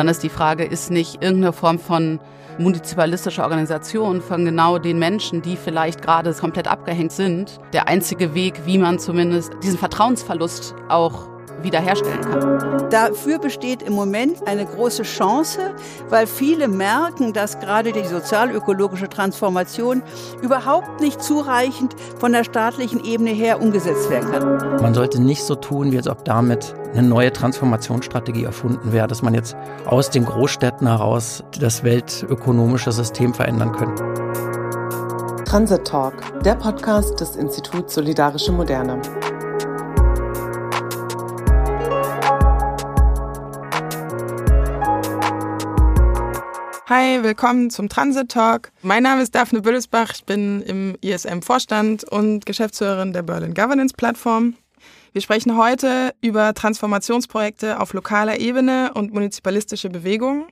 dann ist die Frage, ist nicht irgendeine Form von munizipalistischer Organisation von genau den Menschen, die vielleicht gerade komplett abgehängt sind, der einzige Weg, wie man zumindest diesen Vertrauensverlust auch wiederherstellen kann. Dafür besteht im Moment eine große Chance, weil viele merken, dass gerade die sozialökologische Transformation überhaupt nicht zureichend von der staatlichen Ebene her umgesetzt werden kann. Man sollte nicht so tun, wie als ob damit eine neue Transformationsstrategie erfunden wäre, dass man jetzt aus den Großstädten heraus das weltökonomische System verändern könnte. Transit Talk, der Podcast des Instituts Solidarische Moderne. Hi, willkommen zum Transit Talk. Mein Name ist Daphne Büllesbach, ich bin im ISM-Vorstand und Geschäftsführerin der Berlin Governance Plattform. Wir sprechen heute über Transformationsprojekte auf lokaler Ebene und municipalistische Bewegungen.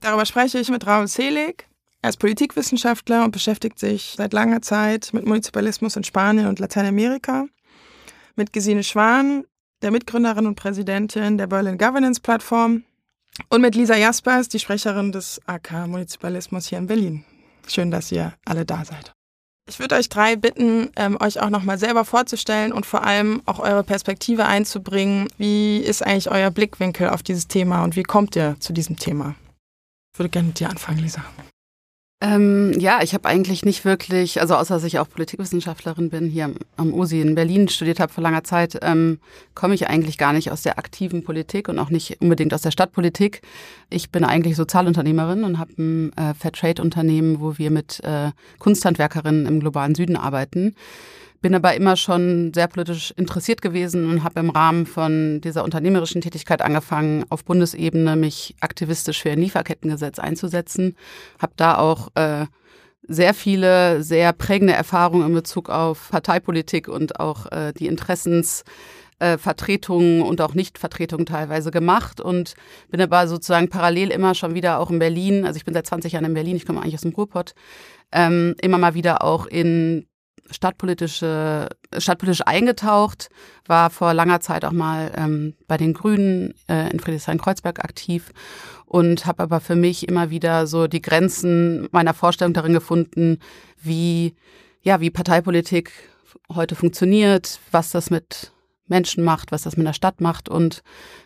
Darüber spreche ich mit Raul Selig. Er ist Politikwissenschaftler und beschäftigt sich seit langer Zeit mit Municipalismus in Spanien und Lateinamerika. Mit Gesine Schwan, der Mitgründerin und Präsidentin der Berlin Governance Plattform und mit Lisa Jaspers, die Sprecherin des AK Municipalismus hier in Berlin. Schön, dass ihr alle da seid. Ich würde euch drei bitten, ähm, euch auch nochmal selber vorzustellen und vor allem auch eure Perspektive einzubringen. Wie ist eigentlich euer Blickwinkel auf dieses Thema und wie kommt ihr zu diesem Thema? Ich würde gerne mit dir anfangen, Lisa. Ähm, ja, ich habe eigentlich nicht wirklich, also außer dass ich auch Politikwissenschaftlerin bin, hier am USI in Berlin studiert habe vor langer Zeit, ähm, komme ich eigentlich gar nicht aus der aktiven Politik und auch nicht unbedingt aus der Stadtpolitik. Ich bin eigentlich Sozialunternehmerin und habe ein äh, Fairtrade-Unternehmen, wo wir mit äh, Kunsthandwerkerinnen im globalen Süden arbeiten bin aber immer schon sehr politisch interessiert gewesen und habe im Rahmen von dieser unternehmerischen Tätigkeit angefangen, auf Bundesebene mich aktivistisch für ein Lieferkettengesetz einzusetzen. Habe da auch äh, sehr viele, sehr prägende Erfahrungen in Bezug auf Parteipolitik und auch äh, die Interessensvertretungen äh, und auch Nichtvertretungen teilweise gemacht und bin aber sozusagen parallel immer schon wieder auch in Berlin, also ich bin seit 20 Jahren in Berlin, ich komme eigentlich aus dem Ruhrpott, ähm, immer mal wieder auch in stadtpolitische, stadtpolitisch eingetaucht, war vor langer Zeit auch mal ähm, bei den Grünen äh, in Friedrichshain-Kreuzberg aktiv und habe aber für mich immer wieder so die Grenzen meiner Vorstellung darin gefunden, wie ja, wie Parteipolitik heute funktioniert, was das mit Menschen macht, was das mit der Stadt macht und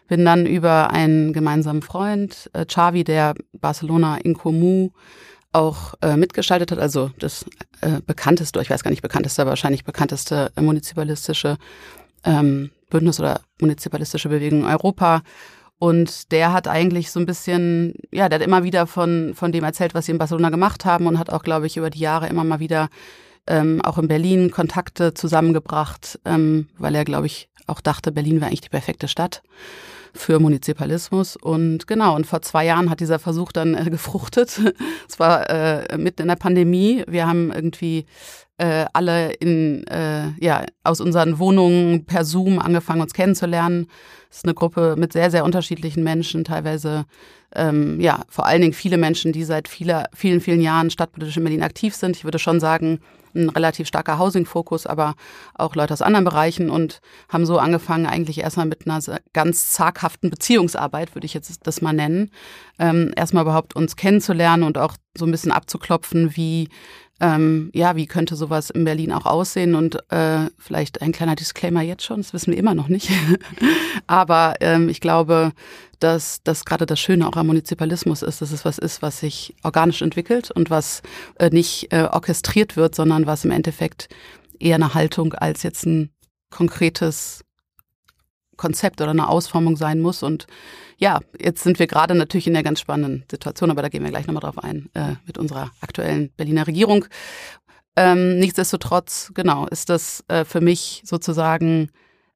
bin dann über einen gemeinsamen Freund, äh, Xavi, der Barcelona in Comú auch äh, mitgestaltet hat, also das äh, bekannteste, ich weiß gar nicht bekannteste, aber wahrscheinlich bekannteste äh, municipalistische ähm, Bündnis oder municipalistische Bewegung in Europa. Und der hat eigentlich so ein bisschen, ja, der hat immer wieder von, von dem erzählt, was sie in Barcelona gemacht haben und hat auch, glaube ich, über die Jahre immer mal wieder ähm, auch in Berlin Kontakte zusammengebracht, ähm, weil er, glaube ich, auch dachte, Berlin wäre eigentlich die perfekte Stadt für Munizipalismus. Und genau, und vor zwei Jahren hat dieser Versuch dann äh, gefruchtet. Es war äh, mitten in der Pandemie. Wir haben irgendwie äh, alle in, äh, ja, aus unseren Wohnungen per Zoom angefangen, uns kennenzulernen. Es ist eine Gruppe mit sehr, sehr unterschiedlichen Menschen, teilweise, ähm, ja, vor allen Dingen viele Menschen, die seit vieler, vielen, vielen Jahren stadtpolitisch in Berlin aktiv sind. Ich würde schon sagen, ein relativ starker Housing-Fokus, aber auch Leute aus anderen Bereichen und haben so angefangen, eigentlich erstmal mit einer ganz zaghaften Beziehungsarbeit, würde ich jetzt das mal nennen, ähm, erstmal überhaupt uns kennenzulernen und auch so ein bisschen abzuklopfen, wie ähm, ja, wie könnte sowas in Berlin auch aussehen? Und äh, vielleicht ein kleiner Disclaimer jetzt schon, das wissen wir immer noch nicht. Aber ähm, ich glaube, dass das gerade das Schöne auch am Munizipalismus ist, dass es was ist, was sich organisch entwickelt und was äh, nicht äh, orchestriert wird, sondern was im Endeffekt eher eine Haltung als jetzt ein konkretes Konzept oder eine Ausformung sein muss. Und ja, jetzt sind wir gerade natürlich in der ganz spannenden Situation, aber da gehen wir gleich nochmal drauf ein, äh, mit unserer aktuellen Berliner Regierung. Ähm, nichtsdestotrotz, genau, ist das äh, für mich sozusagen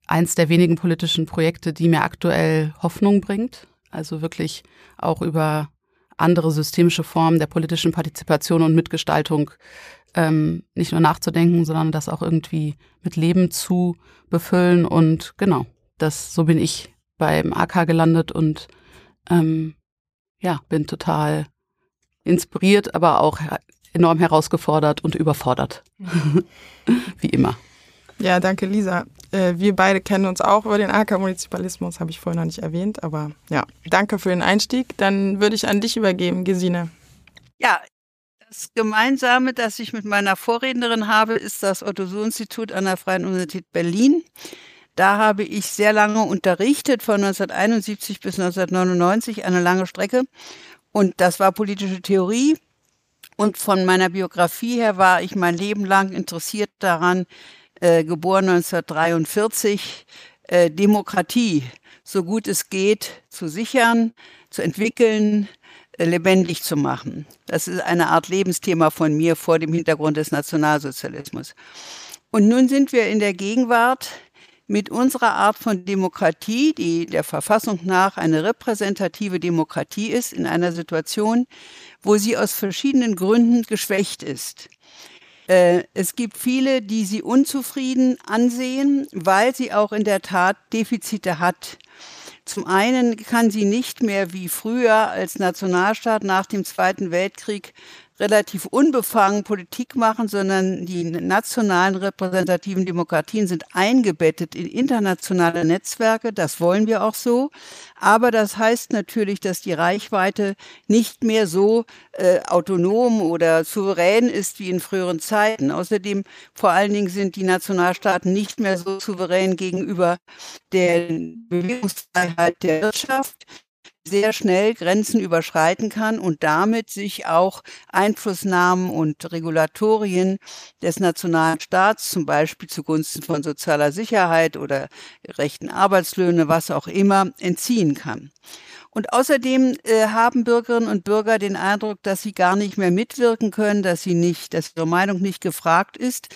eins der wenigen politischen Projekte, die mir aktuell Hoffnung bringt. Also wirklich auch über andere systemische Formen der politischen Partizipation und Mitgestaltung ähm, nicht nur nachzudenken, sondern das auch irgendwie mit Leben zu befüllen. Und genau, das so bin ich beim AK gelandet und ähm, ja, bin total inspiriert, aber auch enorm herausgefordert und überfordert. Wie immer. Ja, danke, Lisa. äh, wir beide kennen uns auch über den AK-Munizipalismus, habe ich vorhin noch nicht erwähnt, aber ja, danke für den Einstieg. Dann würde ich an dich übergeben, Gesine. Ja, das Gemeinsame, das ich mit meiner Vorrednerin habe, ist das Otto-Suhr-Institut an der Freien Universität Berlin. Da habe ich sehr lange unterrichtet, von 1971 bis 1999, eine lange Strecke. Und das war politische Theorie. Und von meiner Biografie her war ich mein Leben lang interessiert daran, äh, geboren 1943, äh, Demokratie so gut es geht zu sichern, zu entwickeln, äh, lebendig zu machen. Das ist eine Art Lebensthema von mir vor dem Hintergrund des Nationalsozialismus. Und nun sind wir in der Gegenwart mit unserer Art von Demokratie, die der Verfassung nach eine repräsentative Demokratie ist, in einer Situation, wo sie aus verschiedenen Gründen geschwächt ist. Äh, es gibt viele, die sie unzufrieden ansehen, weil sie auch in der Tat Defizite hat. Zum einen kann sie nicht mehr wie früher als Nationalstaat nach dem Zweiten Weltkrieg relativ unbefangen Politik machen, sondern die nationalen repräsentativen Demokratien sind eingebettet in internationale Netzwerke. Das wollen wir auch so. Aber das heißt natürlich, dass die Reichweite nicht mehr so äh, autonom oder souverän ist wie in früheren Zeiten. Außerdem vor allen Dingen sind die Nationalstaaten nicht mehr so souverän gegenüber der Bewegungsfreiheit der Wirtschaft sehr schnell Grenzen überschreiten kann und damit sich auch Einflussnahmen und Regulatorien des nationalen Staats, zum Beispiel zugunsten von sozialer Sicherheit oder rechten Arbeitslöhne, was auch immer, entziehen kann. Und außerdem äh, haben Bürgerinnen und Bürger den Eindruck, dass sie gar nicht mehr mitwirken können, dass sie nicht, dass ihre Meinung nicht gefragt ist.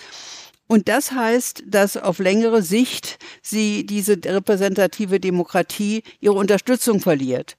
Und das heißt, dass auf längere Sicht sie diese repräsentative Demokratie ihre Unterstützung verliert.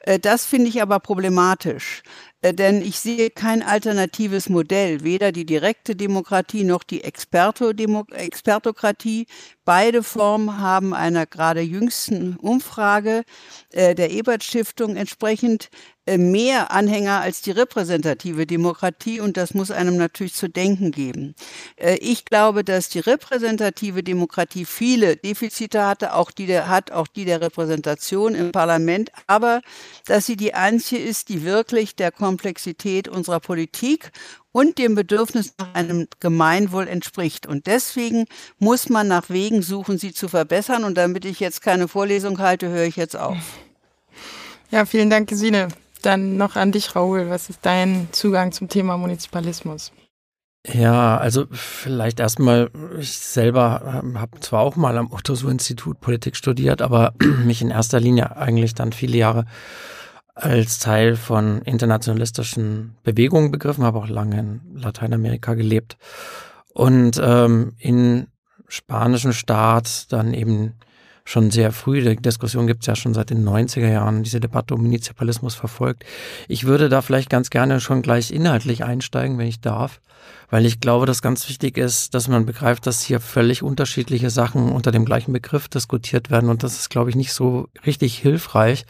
Äh, das finde ich aber problematisch, denn ich sehe kein alternatives Modell, weder die direkte Demokratie noch die Expertokratie. Beide Formen haben einer gerade jüngsten Umfrage äh, der Ebert Stiftung entsprechend äh, mehr Anhänger als die repräsentative Demokratie und das muss einem natürlich zu denken geben. Äh, ich glaube, dass die repräsentative Demokratie viele Defizite hatte, auch die der, hat auch die der Repräsentation im Parlament, aber dass sie die einzige ist, die wirklich der Komplexität unserer Politik und dem Bedürfnis nach einem Gemeinwohl entspricht. Und deswegen muss man nach Wegen suchen, sie zu verbessern. Und damit ich jetzt keine Vorlesung halte, höre ich jetzt auf. Ja, vielen Dank, Gesine. Dann noch an dich, Raoul. Was ist dein Zugang zum Thema Munizipalismus? Ja, also vielleicht erstmal, ich selber habe zwar auch mal am Otto-Suhr-Institut Politik studiert, aber mich in erster Linie eigentlich dann viele Jahre als Teil von internationalistischen Bewegungen begriffen, habe auch lange in Lateinamerika gelebt und ähm, in spanischen Staat dann eben schon sehr früh, die Diskussion gibt es ja schon seit den 90er Jahren, diese Debatte um Municipalismus verfolgt. Ich würde da vielleicht ganz gerne schon gleich inhaltlich einsteigen, wenn ich darf, weil ich glaube, dass ganz wichtig ist, dass man begreift, dass hier völlig unterschiedliche Sachen unter dem gleichen Begriff diskutiert werden und das ist, glaube ich, nicht so richtig hilfreich.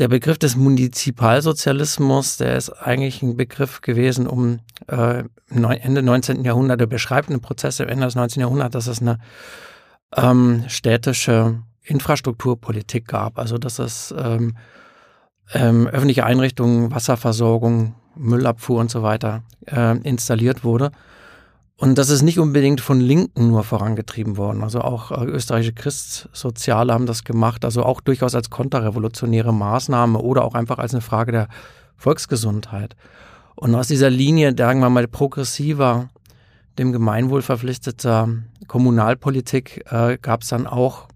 Der Begriff des Munizipalsozialismus, der ist eigentlich ein Begriff gewesen, um äh, Ende 19. Jahrhundert, der beschreibt einen Prozess Ende des 19. Jahrhunderts, dass es eine ähm, städtische Infrastrukturpolitik gab. Also dass es ähm, ähm, öffentliche Einrichtungen, Wasserversorgung, Müllabfuhr und so weiter äh, installiert wurde. Und das ist nicht unbedingt von Linken nur vorangetrieben worden. Also auch äh, österreichische Christsoziale haben das gemacht, also auch durchaus als konterrevolutionäre Maßnahme oder auch einfach als eine Frage der Volksgesundheit. Und aus dieser Linie, sagen wir mal, progressiver dem Gemeinwohl verpflichteter Kommunalpolitik äh, gab es dann auch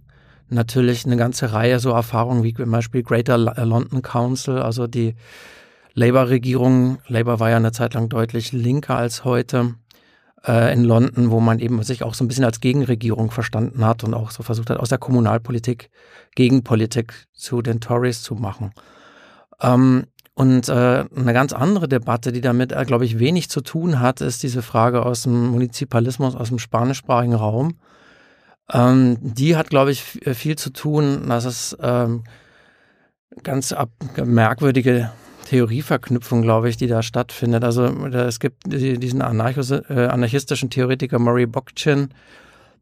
natürlich eine ganze Reihe so Erfahrungen wie zum Beispiel Greater London Council, also die Labour-Regierung. Labour war ja eine Zeit lang deutlich linker als heute äh, in London, wo man eben sich auch so ein bisschen als Gegenregierung verstanden hat und auch so versucht hat, aus der Kommunalpolitik Gegenpolitik zu den Tories zu machen. Ähm, und äh, eine ganz andere Debatte, die damit, äh, glaube ich, wenig zu tun hat, ist diese Frage aus dem Munizipalismus, aus dem spanischsprachigen Raum. Ähm, die hat, glaube ich, viel zu tun, dass es ähm, ganz merkwürdige Theorieverknüpfung, glaube ich, die da stattfindet. Also es gibt diesen äh, anarchistischen Theoretiker Murray Bockchin,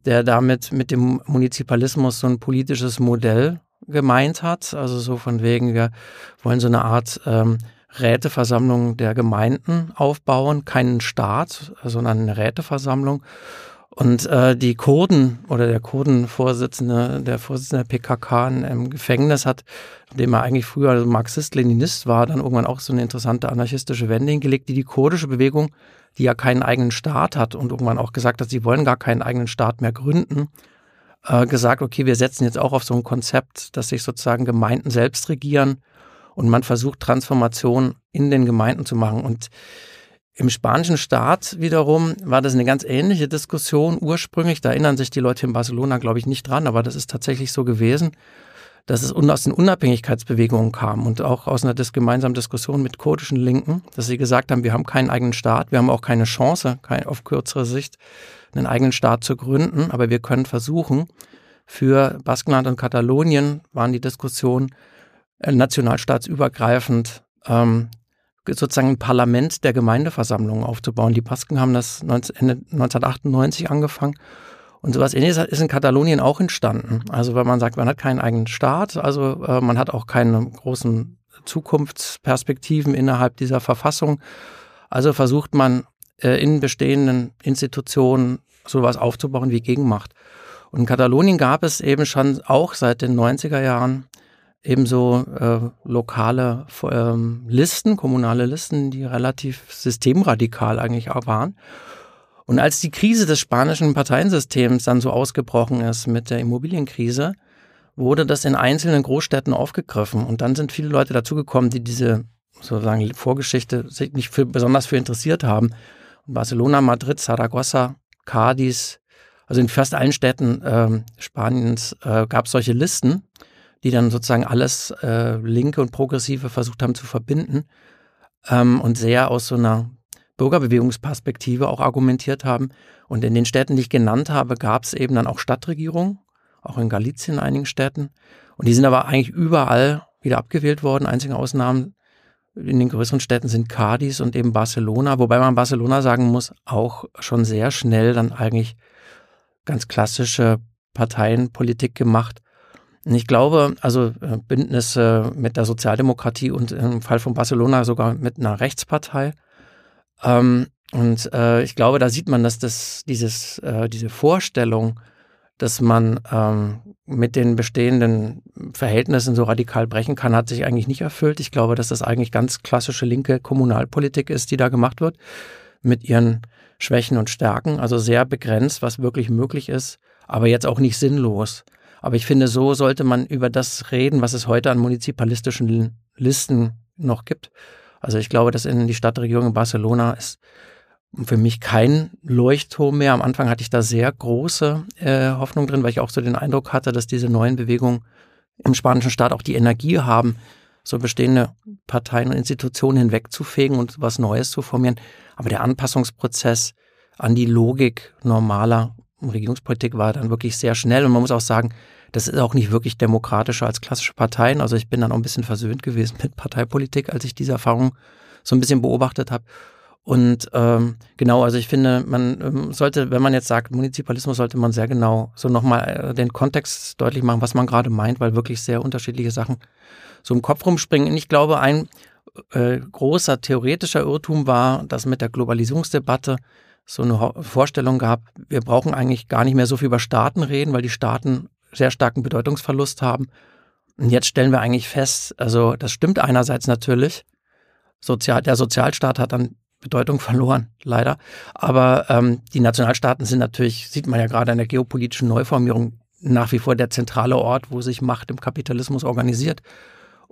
der damit mit dem Munizipalismus so ein politisches Modell gemeint hat. Also so von wegen, wir wollen so eine Art ähm, Räteversammlung der Gemeinden aufbauen, keinen Staat, sondern eine Räteversammlung. Und äh, die Kurden oder der Kurdenvorsitzende, der Vorsitzende der PKK im Gefängnis hat, dem er eigentlich früher also Marxist-Leninist war, dann irgendwann auch so eine interessante anarchistische Wende hingelegt, die die kurdische Bewegung, die ja keinen eigenen Staat hat und irgendwann auch gesagt hat, sie wollen gar keinen eigenen Staat mehr gründen, äh, gesagt, okay, wir setzen jetzt auch auf so ein Konzept, dass sich sozusagen Gemeinden selbst regieren und man versucht Transformation in den Gemeinden zu machen. Und im spanischen Staat wiederum war das eine ganz ähnliche Diskussion ursprünglich. Da erinnern sich die Leute in Barcelona, glaube ich, nicht dran, aber das ist tatsächlich so gewesen, dass es aus den Unabhängigkeitsbewegungen kam und auch aus einer gemeinsamen Diskussion mit kurdischen Linken, dass sie gesagt haben, wir haben keinen eigenen Staat, wir haben auch keine Chance, auf kürzere Sicht einen eigenen Staat zu gründen, aber wir können versuchen, für Baskenland und Katalonien waren die Diskussionen äh, nationalstaatsübergreifend ähm, sozusagen ein Parlament der Gemeindeversammlung aufzubauen. Die Basken haben das Ende 1998 angefangen. Und sowas ähnliches ist in Katalonien auch entstanden. Also wenn man sagt, man hat keinen eigenen Staat, also äh, man hat auch keine großen Zukunftsperspektiven innerhalb dieser Verfassung. Also versucht man äh, in bestehenden Institutionen sowas aufzubauen wie Gegenmacht. Und in Katalonien gab es eben schon auch seit den 90er Jahren ebenso äh, lokale ähm, Listen, kommunale Listen, die relativ systemradikal eigentlich auch waren. Und als die Krise des spanischen Parteiensystems dann so ausgebrochen ist mit der Immobilienkrise, wurde das in einzelnen Großstädten aufgegriffen. Und dann sind viele Leute dazugekommen, die diese sozusagen Vorgeschichte sich nicht für, besonders für interessiert haben. Barcelona, Madrid, Saragossa, Cadiz, also in fast allen Städten äh, Spaniens äh, gab es solche Listen die dann sozusagen alles äh, Linke und Progressive versucht haben zu verbinden ähm, und sehr aus so einer Bürgerbewegungsperspektive auch argumentiert haben. Und in den Städten, die ich genannt habe, gab es eben dann auch Stadtregierungen, auch in Galizien in einigen Städten. Und die sind aber eigentlich überall wieder abgewählt worden. Einzige Ausnahmen in den größeren Städten sind Cadiz und eben Barcelona, wobei man Barcelona sagen muss, auch schon sehr schnell dann eigentlich ganz klassische Parteienpolitik gemacht und ich glaube, also äh, Bündnisse mit der Sozialdemokratie und im Fall von Barcelona sogar mit einer Rechtspartei. Ähm, und äh, ich glaube, da sieht man, dass das dieses, äh, diese Vorstellung, dass man ähm, mit den bestehenden Verhältnissen so radikal brechen kann, hat sich eigentlich nicht erfüllt. Ich glaube, dass das eigentlich ganz klassische linke Kommunalpolitik ist, die da gemacht wird, mit ihren Schwächen und Stärken, also sehr begrenzt, was wirklich möglich ist, aber jetzt auch nicht sinnlos. Aber ich finde, so sollte man über das reden, was es heute an munizipalistischen Listen noch gibt. Also ich glaube, dass in die Stadtregierung in Barcelona ist für mich kein Leuchtturm mehr. Am Anfang hatte ich da sehr große äh, Hoffnung drin, weil ich auch so den Eindruck hatte, dass diese neuen Bewegungen im spanischen Staat auch die Energie haben, so bestehende Parteien und Institutionen hinwegzufegen und was Neues zu formieren. Aber der Anpassungsprozess an die Logik normaler Regierungspolitik war dann wirklich sehr schnell und man muss auch sagen, das ist auch nicht wirklich demokratischer als klassische Parteien. Also ich bin dann auch ein bisschen versöhnt gewesen mit Parteipolitik, als ich diese Erfahrung so ein bisschen beobachtet habe. Und ähm, genau, also ich finde, man ähm, sollte, wenn man jetzt sagt Munizipalismus, sollte man sehr genau so nochmal äh, den Kontext deutlich machen, was man gerade meint, weil wirklich sehr unterschiedliche Sachen so im Kopf rumspringen. Und ich glaube, ein äh, großer theoretischer Irrtum war, dass mit der Globalisierungsdebatte so eine Vorstellung gab, wir brauchen eigentlich gar nicht mehr so viel über Staaten reden, weil die Staaten sehr starken Bedeutungsverlust haben. Und jetzt stellen wir eigentlich fest, also das stimmt einerseits natürlich, Sozial, der Sozialstaat hat dann Bedeutung verloren, leider. Aber ähm, die Nationalstaaten sind natürlich, sieht man ja gerade in der geopolitischen Neuformierung, nach wie vor der zentrale Ort, wo sich Macht im Kapitalismus organisiert.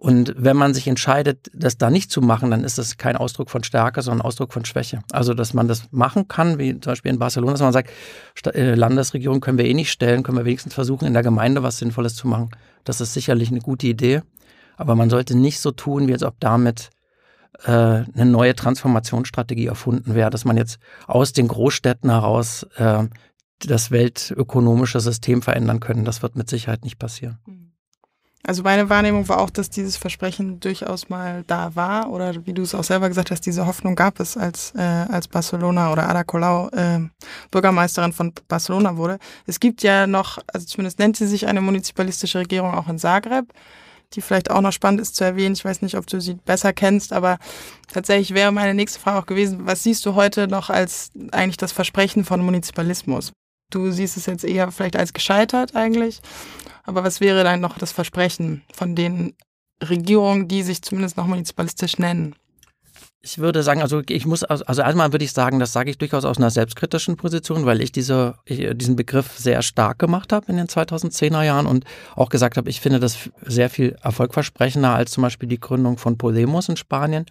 Und wenn man sich entscheidet, das da nicht zu machen, dann ist das kein Ausdruck von Stärke, sondern Ausdruck von Schwäche. Also, dass man das machen kann, wie zum Beispiel in Barcelona, dass man sagt, äh, Landesregierung können wir eh nicht stellen, können wir wenigstens versuchen, in der Gemeinde was Sinnvolles zu machen. Das ist sicherlich eine gute Idee. Aber man sollte nicht so tun, wie als ob damit äh, eine neue Transformationsstrategie erfunden wäre, dass man jetzt aus den Großstädten heraus äh, das weltökonomische System verändern können. Das wird mit Sicherheit nicht passieren. Mhm. Also meine Wahrnehmung war auch, dass dieses Versprechen durchaus mal da war oder wie du es auch selber gesagt hast, diese Hoffnung gab es, als, äh, als Barcelona oder Ada Colau äh, Bürgermeisterin von Barcelona wurde. Es gibt ja noch, also zumindest nennt sie sich eine munizipalistische Regierung auch in Zagreb, die vielleicht auch noch spannend ist zu erwähnen. Ich weiß nicht, ob du sie besser kennst, aber tatsächlich wäre meine nächste Frage auch gewesen, was siehst du heute noch als eigentlich das Versprechen von Munizipalismus? Du siehst es jetzt eher vielleicht als gescheitert eigentlich. Aber was wäre dann noch das Versprechen von den Regierungen, die sich zumindest noch munizipalistisch nennen? Ich würde sagen, also ich muss, also einmal würde ich sagen, das sage ich durchaus aus einer selbstkritischen Position, weil ich diese, ich, diesen Begriff sehr stark gemacht habe in den 2010er Jahren und auch gesagt habe, ich finde das sehr viel erfolgversprechender als zum Beispiel die Gründung von Podemos in Spanien.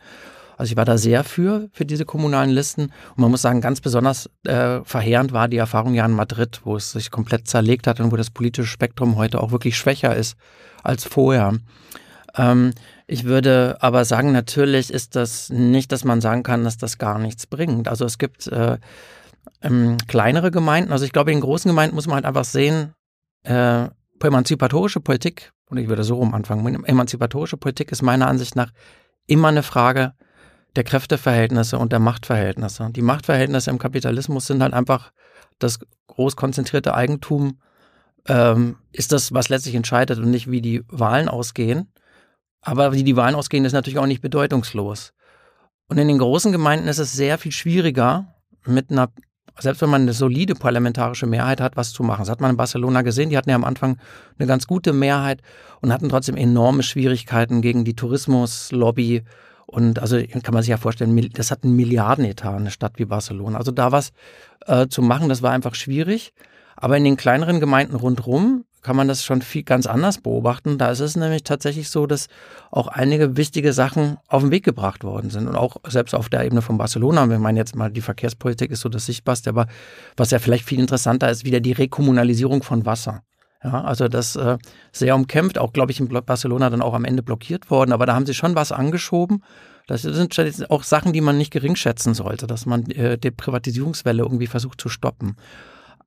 Also ich war da sehr für, für diese kommunalen Listen. Und man muss sagen, ganz besonders äh, verheerend war die Erfahrung ja in Madrid, wo es sich komplett zerlegt hat und wo das politische Spektrum heute auch wirklich schwächer ist als vorher. Ähm, ich würde aber sagen, natürlich ist das nicht, dass man sagen kann, dass das gar nichts bringt. Also es gibt äh, ähm, kleinere Gemeinden. Also ich glaube, in großen Gemeinden muss man halt einfach sehen, äh, emanzipatorische Politik, und ich würde so rum anfangen, emanzipatorische Politik ist meiner Ansicht nach immer eine Frage der Kräfteverhältnisse und der Machtverhältnisse. Die Machtverhältnisse im Kapitalismus sind halt einfach das groß konzentrierte Eigentum ähm, ist das, was letztlich entscheidet und nicht, wie die Wahlen ausgehen. Aber wie die Wahlen ausgehen, ist natürlich auch nicht bedeutungslos. Und in den großen Gemeinden ist es sehr viel schwieriger, mit einer, selbst wenn man eine solide parlamentarische Mehrheit hat, was zu machen. Das hat man in Barcelona gesehen. Die hatten ja am Anfang eine ganz gute Mehrheit und hatten trotzdem enorme Schwierigkeiten gegen die Tourismuslobby und also kann man sich ja vorstellen, das hat einen Milliardenetat, eine Stadt wie Barcelona. Also da was äh, zu machen, das war einfach schwierig. Aber in den kleineren Gemeinden rundherum kann man das schon viel ganz anders beobachten. Da ist es nämlich tatsächlich so, dass auch einige wichtige Sachen auf den Weg gebracht worden sind. Und auch selbst auf der Ebene von Barcelona, wir meinen jetzt mal, die Verkehrspolitik ist so das Sichtbarste, aber was ja vielleicht viel interessanter ist, wieder die Rekommunalisierung von Wasser. Ja, also das äh, sehr umkämpft, auch glaube ich in Barcelona dann auch am Ende blockiert worden, aber da haben sie schon was angeschoben. Das sind auch Sachen, die man nicht geringschätzen sollte, dass man äh, die Privatisierungswelle irgendwie versucht zu stoppen.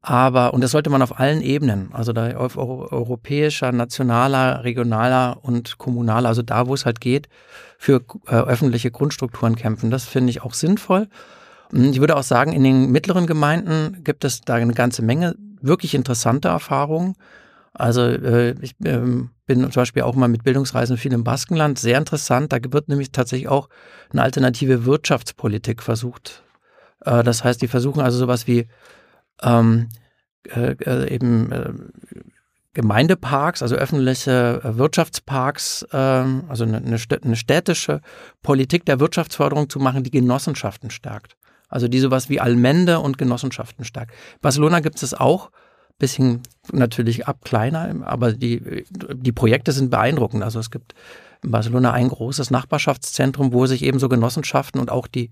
Aber, und das sollte man auf allen Ebenen, also da auf europäischer, nationaler, regionaler und kommunaler, also da, wo es halt geht, für äh, öffentliche Grundstrukturen kämpfen. Das finde ich auch sinnvoll. Ich würde auch sagen, in den mittleren Gemeinden gibt es da eine ganze Menge wirklich interessante Erfahrungen. Also äh, ich ähm, bin zum Beispiel auch mal mit Bildungsreisen viel im Baskenland. Sehr interessant. Da wird nämlich tatsächlich auch eine alternative Wirtschaftspolitik versucht. Äh, das heißt, die versuchen also sowas wie ähm, äh, äh eben äh, Gemeindeparks, also öffentliche äh, Wirtschaftsparks, ähm, also eine, eine städtische Politik der Wirtschaftsförderung zu machen, die Genossenschaften stärkt. Also die sowas wie Allmende und Genossenschaften stärkt. Barcelona gibt es auch bisschen natürlich ab kleiner, aber die, die Projekte sind beeindruckend. Also es gibt in Barcelona ein großes Nachbarschaftszentrum, wo sich eben so Genossenschaften und auch die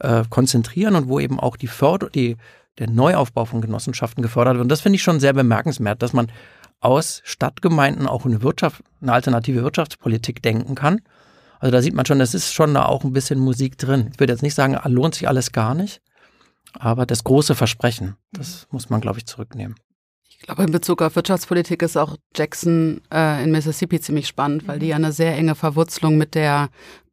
äh, konzentrieren und wo eben auch die Förder, die, der Neuaufbau von Genossenschaften gefördert wird. Und das finde ich schon sehr bemerkenswert, dass man aus Stadtgemeinden auch eine Wirtschaft, eine alternative Wirtschaftspolitik denken kann. Also da sieht man schon, es ist schon da auch ein bisschen Musik drin. Ich würde jetzt nicht sagen, lohnt sich alles gar nicht, aber das große Versprechen, das muss man, glaube ich, zurücknehmen. Ich glaube, in Bezug auf Wirtschaftspolitik ist auch Jackson äh, in Mississippi ziemlich spannend, weil die ja eine sehr enge Verwurzelung mit der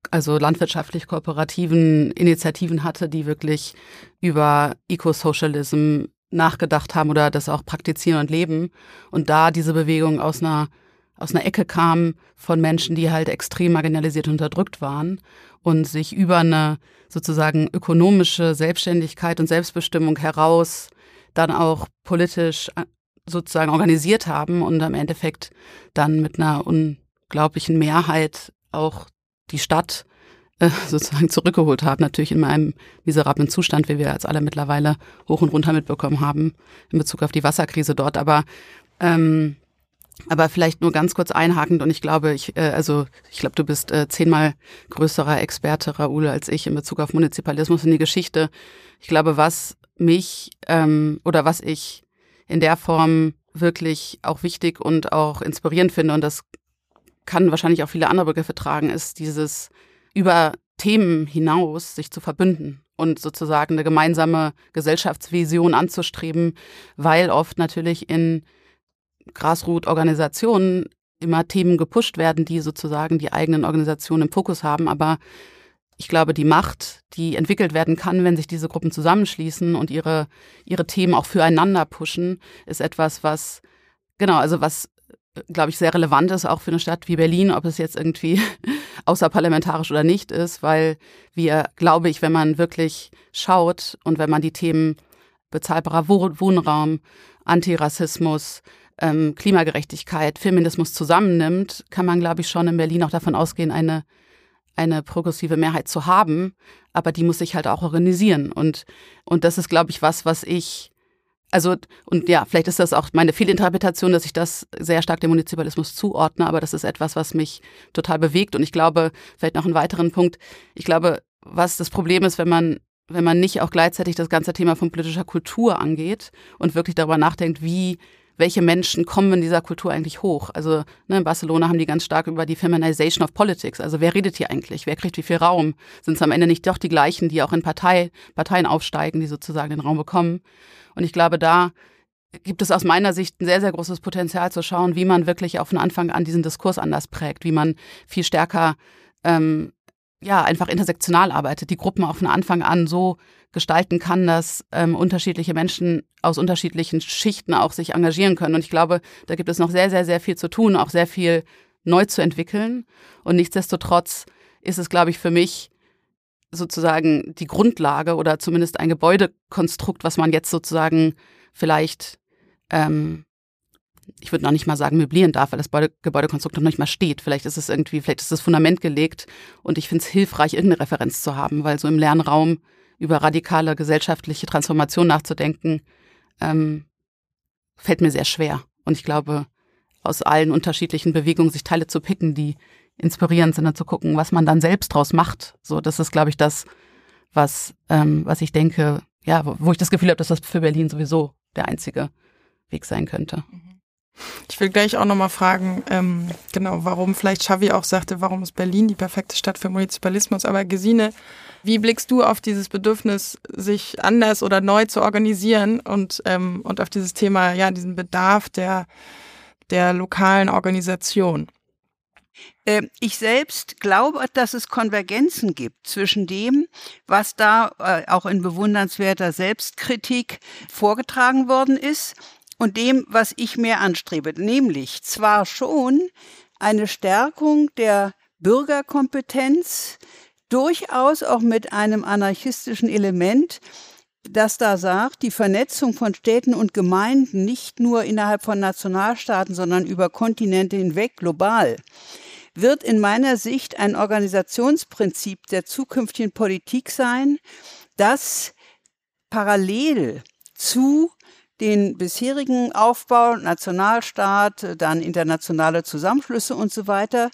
also landwirtschaftlich kooperativen Initiativen hatte, die wirklich über Eco-Socialism nachgedacht haben oder das auch praktizieren und leben. Und da diese Bewegung aus einer, aus einer Ecke kam von Menschen, die halt extrem marginalisiert und unterdrückt waren und sich über eine sozusagen ökonomische Selbstständigkeit und Selbstbestimmung heraus dann auch politisch sozusagen organisiert haben und am Endeffekt dann mit einer unglaublichen Mehrheit auch die Stadt äh, sozusagen zurückgeholt haben. Natürlich in einem miserablen Zustand, wie wir als alle mittlerweile hoch und runter mitbekommen haben in Bezug auf die Wasserkrise dort. Aber ähm, aber vielleicht nur ganz kurz einhakend und ich glaube, ich, äh, also ich glaube, du bist äh, zehnmal größerer Experte, Raoul, als ich in Bezug auf Munizipalismus in die Geschichte. Ich glaube, was mich ähm, oder was ich in der Form wirklich auch wichtig und auch inspirierend finde und das kann wahrscheinlich auch viele andere Begriffe tragen, ist dieses über Themen hinaus sich zu verbünden und sozusagen eine gemeinsame Gesellschaftsvision anzustreben, weil oft natürlich in Grassroot-Organisationen immer Themen gepusht werden, die sozusagen die eigenen Organisationen im Fokus haben. Aber ich glaube, die Macht, die entwickelt werden kann, wenn sich diese Gruppen zusammenschließen und ihre, ihre Themen auch füreinander pushen, ist etwas, was, genau, also was, glaube ich, sehr relevant ist, auch für eine Stadt wie Berlin, ob es jetzt irgendwie außerparlamentarisch oder nicht ist, weil wir, glaube ich, wenn man wirklich schaut und wenn man die Themen bezahlbarer Wohnraum, Antirassismus, ähm, Klimagerechtigkeit, Feminismus zusammennimmt, kann man, glaube ich, schon in Berlin auch davon ausgehen, eine, eine progressive Mehrheit zu haben. Aber die muss sich halt auch organisieren. Und, und das ist, glaube ich, was, was ich, also, und ja, vielleicht ist das auch meine Fehlinterpretation, dass ich das sehr stark dem Munizipalismus zuordne, aber das ist etwas, was mich total bewegt. Und ich glaube, vielleicht noch einen weiteren Punkt, ich glaube, was das Problem ist, wenn man wenn man nicht auch gleichzeitig das ganze Thema von politischer Kultur angeht und wirklich darüber nachdenkt, wie welche Menschen kommen in dieser Kultur eigentlich hoch? Also ne, in Barcelona haben die ganz stark über die Feminization of Politics. Also wer redet hier eigentlich? Wer kriegt wie viel Raum? Sind es am Ende nicht doch die gleichen, die auch in Partei, Parteien aufsteigen, die sozusagen den Raum bekommen? Und ich glaube, da gibt es aus meiner Sicht ein sehr, sehr großes Potenzial zu schauen, wie man wirklich auch von Anfang an diesen Diskurs anders prägt, wie man viel stärker ähm, ja, einfach intersektional arbeitet, die Gruppen auch von Anfang an so gestalten kann, dass ähm, unterschiedliche Menschen aus unterschiedlichen Schichten auch sich engagieren können. Und ich glaube, da gibt es noch sehr, sehr, sehr viel zu tun, auch sehr viel neu zu entwickeln. Und nichtsdestotrotz ist es, glaube ich, für mich sozusagen die Grundlage oder zumindest ein Gebäudekonstrukt, was man jetzt sozusagen vielleicht ähm, ich würde noch nicht mal sagen möblieren darf, weil das Gebäudekonstrukt noch nicht mal steht. Vielleicht ist es irgendwie, vielleicht ist das Fundament gelegt und ich finde es hilfreich, irgendeine Referenz zu haben, weil so im Lernraum über radikale gesellschaftliche Transformation nachzudenken, ähm, fällt mir sehr schwer. Und ich glaube, aus allen unterschiedlichen Bewegungen sich Teile zu picken, die inspirierend sind und zu gucken, was man dann selbst draus macht. So, das ist, glaube ich, das, was, ähm, was ich denke, ja, wo ich das Gefühl habe, dass das für Berlin sowieso der einzige Weg sein könnte. Mhm. Ich will gleich auch nochmal fragen, ähm, genau, warum vielleicht Xavi auch sagte, warum ist Berlin die perfekte Stadt für Municipalismus? Aber Gesine, wie blickst du auf dieses Bedürfnis, sich anders oder neu zu organisieren und, ähm, und auf dieses Thema, ja, diesen Bedarf der, der lokalen Organisation? Ähm, ich selbst glaube, dass es Konvergenzen gibt zwischen dem, was da äh, auch in bewundernswerter Selbstkritik vorgetragen worden ist und dem, was ich mehr anstrebe, nämlich zwar schon eine Stärkung der Bürgerkompetenz, durchaus auch mit einem anarchistischen Element, das da sagt, die Vernetzung von Städten und Gemeinden nicht nur innerhalb von Nationalstaaten, sondern über Kontinente hinweg global, wird in meiner Sicht ein Organisationsprinzip der zukünftigen Politik sein, das parallel zu den bisherigen Aufbau, Nationalstaat, dann internationale Zusammenschlüsse und so weiter,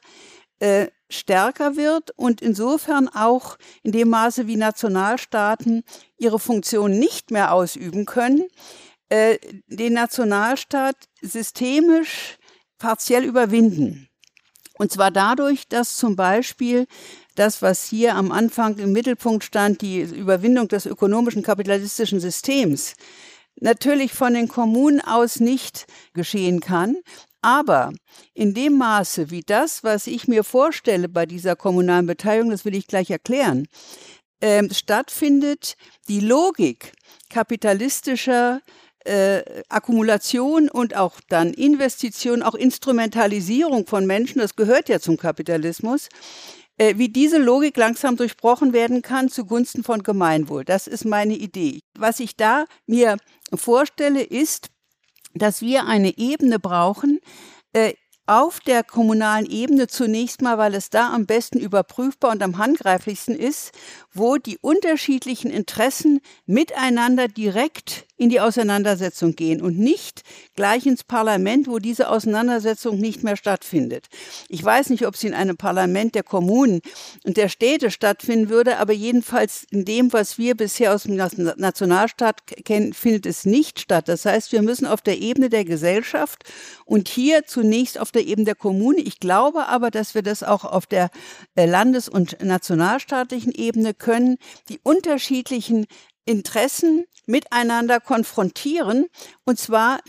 äh, stärker wird und insofern auch in dem Maße, wie Nationalstaaten ihre Funktion nicht mehr ausüben können, äh, den Nationalstaat systemisch partiell überwinden. Und zwar dadurch, dass zum Beispiel das, was hier am Anfang im Mittelpunkt stand, die Überwindung des ökonomischen kapitalistischen Systems, natürlich von den Kommunen aus nicht geschehen kann. Aber in dem Maße, wie das, was ich mir vorstelle bei dieser kommunalen Beteiligung, das will ich gleich erklären, äh, stattfindet, die Logik kapitalistischer äh, Akkumulation und auch dann Investition, auch Instrumentalisierung von Menschen, das gehört ja zum Kapitalismus, wie diese Logik langsam durchbrochen werden kann zugunsten von Gemeinwohl. Das ist meine Idee. Was ich da mir vorstelle, ist, dass wir eine Ebene brauchen, äh, auf der kommunalen Ebene zunächst mal, weil es da am besten überprüfbar und am handgreiflichsten ist, wo die unterschiedlichen Interessen miteinander direkt in die Auseinandersetzung gehen und nicht gleich ins Parlament, wo diese Auseinandersetzung nicht mehr stattfindet. Ich weiß nicht, ob sie in einem Parlament der Kommunen und der Städte stattfinden würde, aber jedenfalls in dem, was wir bisher aus dem Nationalstaat kennen, findet es nicht statt. Das heißt, wir müssen auf der Ebene der Gesellschaft und hier zunächst auf der Ebene der Kommune. Ich glaube aber, dass wir das auch auf der äh, landes- und nationalstaatlichen Ebene können, die unterschiedlichen Interessen miteinander konfrontieren, und zwar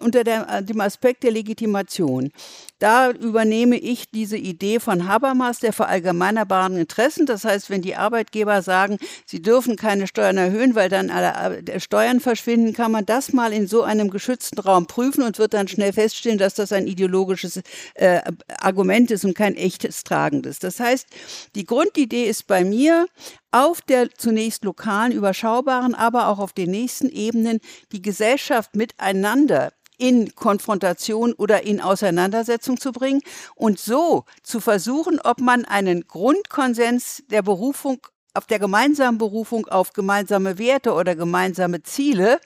unter der, dem Aspekt der Legitimation. Da übernehme ich diese Idee von Habermas der verallgemeinerbaren Interessen. Das heißt, wenn die Arbeitgeber sagen, sie dürfen keine Steuern erhöhen, weil dann alle äh, Steuern verschwinden, kann man das mal in so einem geschützten Raum prüfen und wird dann schnell feststellen, dass das ein ideologisches äh, Argument ist und kein echtes tragendes. Das heißt, die Grundidee ist bei mir, auf der zunächst lokalen, überschaubaren, aber auch auf den nächsten Ebenen die Gesellschaft miteinander in Konfrontation oder in Auseinandersetzung zu bringen und so zu versuchen, ob man einen Grundkonsens der Berufung auf der gemeinsamen Berufung auf gemeinsame Werte oder gemeinsame Ziele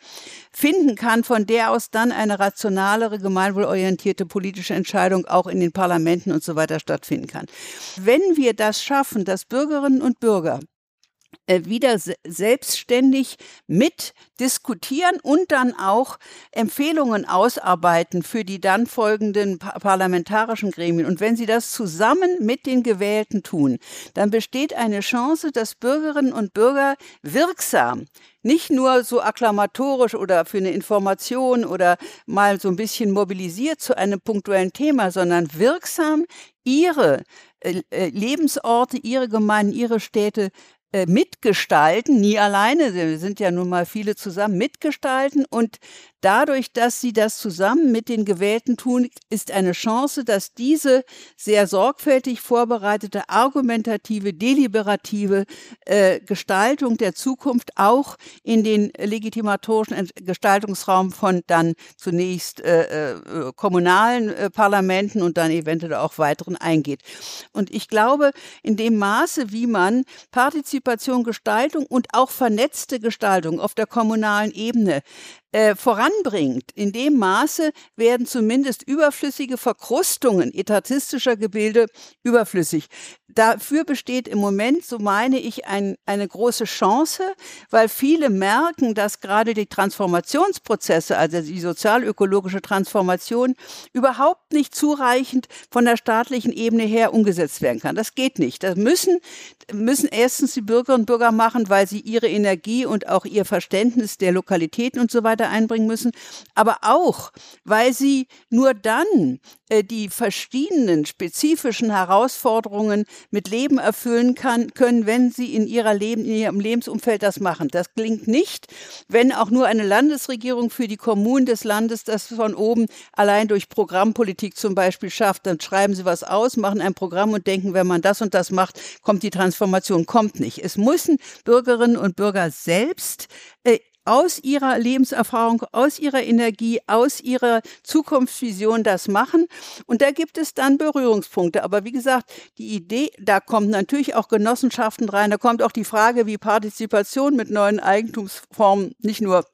finden kann, von der aus dann eine rationalere, gemeinwohlorientierte politische Entscheidung auch in den Parlamenten und so weiter stattfinden kann. Wenn wir das schaffen, dass Bürgerinnen und Bürger wieder selbstständig mit diskutieren und dann auch Empfehlungen ausarbeiten für die dann folgenden parlamentarischen Gremien. Und wenn sie das zusammen mit den Gewählten tun, dann besteht eine Chance, dass Bürgerinnen und Bürger wirksam nicht nur so akklamatorisch oder für eine Information oder mal so ein bisschen mobilisiert zu einem punktuellen Thema, sondern wirksam ihre äh, äh, Lebensorte, ihre Gemeinden, ihre Städte äh, mitgestalten, nie alleine, wir sind ja nun mal viele zusammen mitgestalten und dadurch, dass sie das zusammen mit den Gewählten tun, ist eine Chance, dass diese sehr sorgfältig vorbereitete, argumentative, deliberative äh, Gestaltung der Zukunft auch in den legitimatorischen Gestaltungsraum von dann zunächst äh, äh, kommunalen äh, Parlamenten und dann eventuell auch weiteren eingeht. Und ich glaube, in dem Maße, wie man Partizipation Partizipation, Gestaltung und auch vernetzte Gestaltung auf der kommunalen Ebene äh, voranbringt. In dem Maße werden zumindest überflüssige Verkrustungen etatistischer Gebilde überflüssig. Dafür besteht im Moment, so meine ich, ein, eine große Chance, weil viele merken, dass gerade die Transformationsprozesse, also die sozialökologische Transformation, überhaupt nicht zureichend von der staatlichen Ebene her umgesetzt werden kann. Das geht nicht. Das müssen, müssen erstens die Bürgerinnen und Bürger machen, weil sie ihre Energie und auch ihr Verständnis der Lokalitäten und so weiter Mitarbeiter einbringen müssen, aber auch, weil sie nur dann äh, die verschiedenen spezifischen Herausforderungen mit Leben erfüllen kann, können, wenn sie in ihrer Leben, in ihrem Lebensumfeld das machen. Das klingt nicht, wenn auch nur eine Landesregierung für die Kommunen des Landes das von oben allein durch Programmpolitik zum Beispiel schafft. Dann schreiben sie was aus, machen ein Programm und denken, wenn man das und das macht, kommt die Transformation. Kommt nicht. Es müssen Bürgerinnen und Bürger selbst äh, aus ihrer Lebenserfahrung, aus ihrer Energie, aus ihrer Zukunftsvision das machen. Und da gibt es dann Berührungspunkte. Aber wie gesagt, die Idee, da kommt natürlich auch Genossenschaften rein, da kommt auch die Frage, wie Partizipation mit neuen Eigentumsformen nicht nur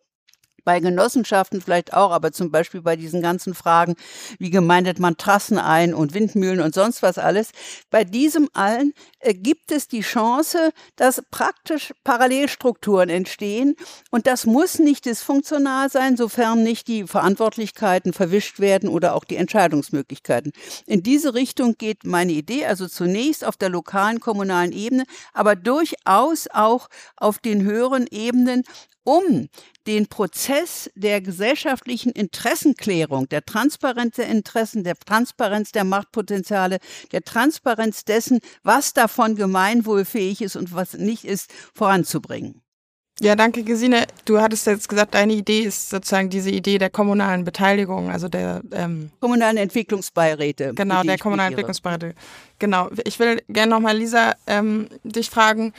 bei Genossenschaften vielleicht auch, aber zum Beispiel bei diesen ganzen Fragen, wie gemeindet man Trassen ein und Windmühlen und sonst was alles. Bei diesem allen äh, gibt es die Chance, dass praktisch Parallelstrukturen entstehen und das muss nicht dysfunktional sein, sofern nicht die Verantwortlichkeiten verwischt werden oder auch die Entscheidungsmöglichkeiten. In diese Richtung geht meine Idee, also zunächst auf der lokalen kommunalen Ebene, aber durchaus auch auf den höheren Ebenen, um den Prozess der gesellschaftlichen Interessenklärung, der Transparenz der Interessen, der Transparenz der Machtpotenziale, der Transparenz dessen, was davon gemeinwohlfähig ist und was nicht ist, voranzubringen. Ja, danke, Gesine. Du hattest jetzt gesagt, deine Idee ist sozusagen diese Idee der kommunalen Beteiligung, also der ähm, kommunalen Entwicklungsbeiräte. Genau, der kommunalen Entwicklungsbeiräte. Genau. Ich will gerne nochmal, Lisa, ähm, dich fragen,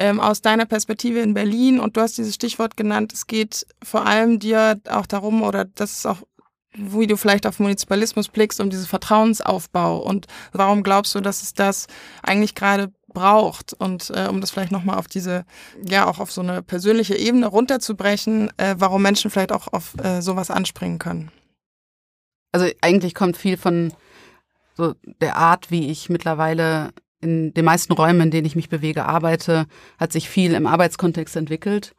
ähm, aus deiner Perspektive in Berlin und du hast dieses Stichwort genannt, es geht vor allem dir auch darum, oder das ist auch, wie du vielleicht auf Municipalismus blickst, um diesen Vertrauensaufbau und warum glaubst du, dass es das eigentlich gerade braucht und äh, um das vielleicht nochmal auf diese, ja auch auf so eine persönliche Ebene runterzubrechen, äh, warum Menschen vielleicht auch auf äh, sowas anspringen können. Also eigentlich kommt viel von so der Art, wie ich mittlerweile in den meisten Räumen, in denen ich mich bewege, arbeite, hat sich viel im Arbeitskontext entwickelt.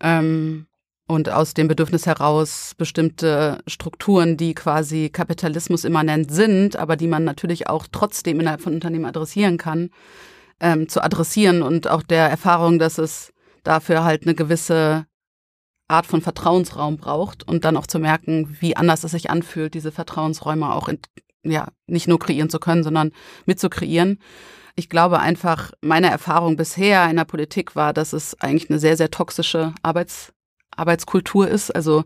Ähm, und aus dem Bedürfnis heraus bestimmte Strukturen, die quasi Kapitalismus immanent sind, aber die man natürlich auch trotzdem innerhalb von Unternehmen adressieren kann, ähm, zu adressieren und auch der Erfahrung, dass es dafür halt eine gewisse Art von Vertrauensraum braucht und dann auch zu merken, wie anders es sich anfühlt, diese Vertrauensräume auch in, ja, nicht nur kreieren zu können, sondern mitzukreieren. Ich glaube einfach, meine Erfahrung bisher in der Politik war, dass es eigentlich eine sehr, sehr toxische Arbeits, Arbeitskultur ist. Also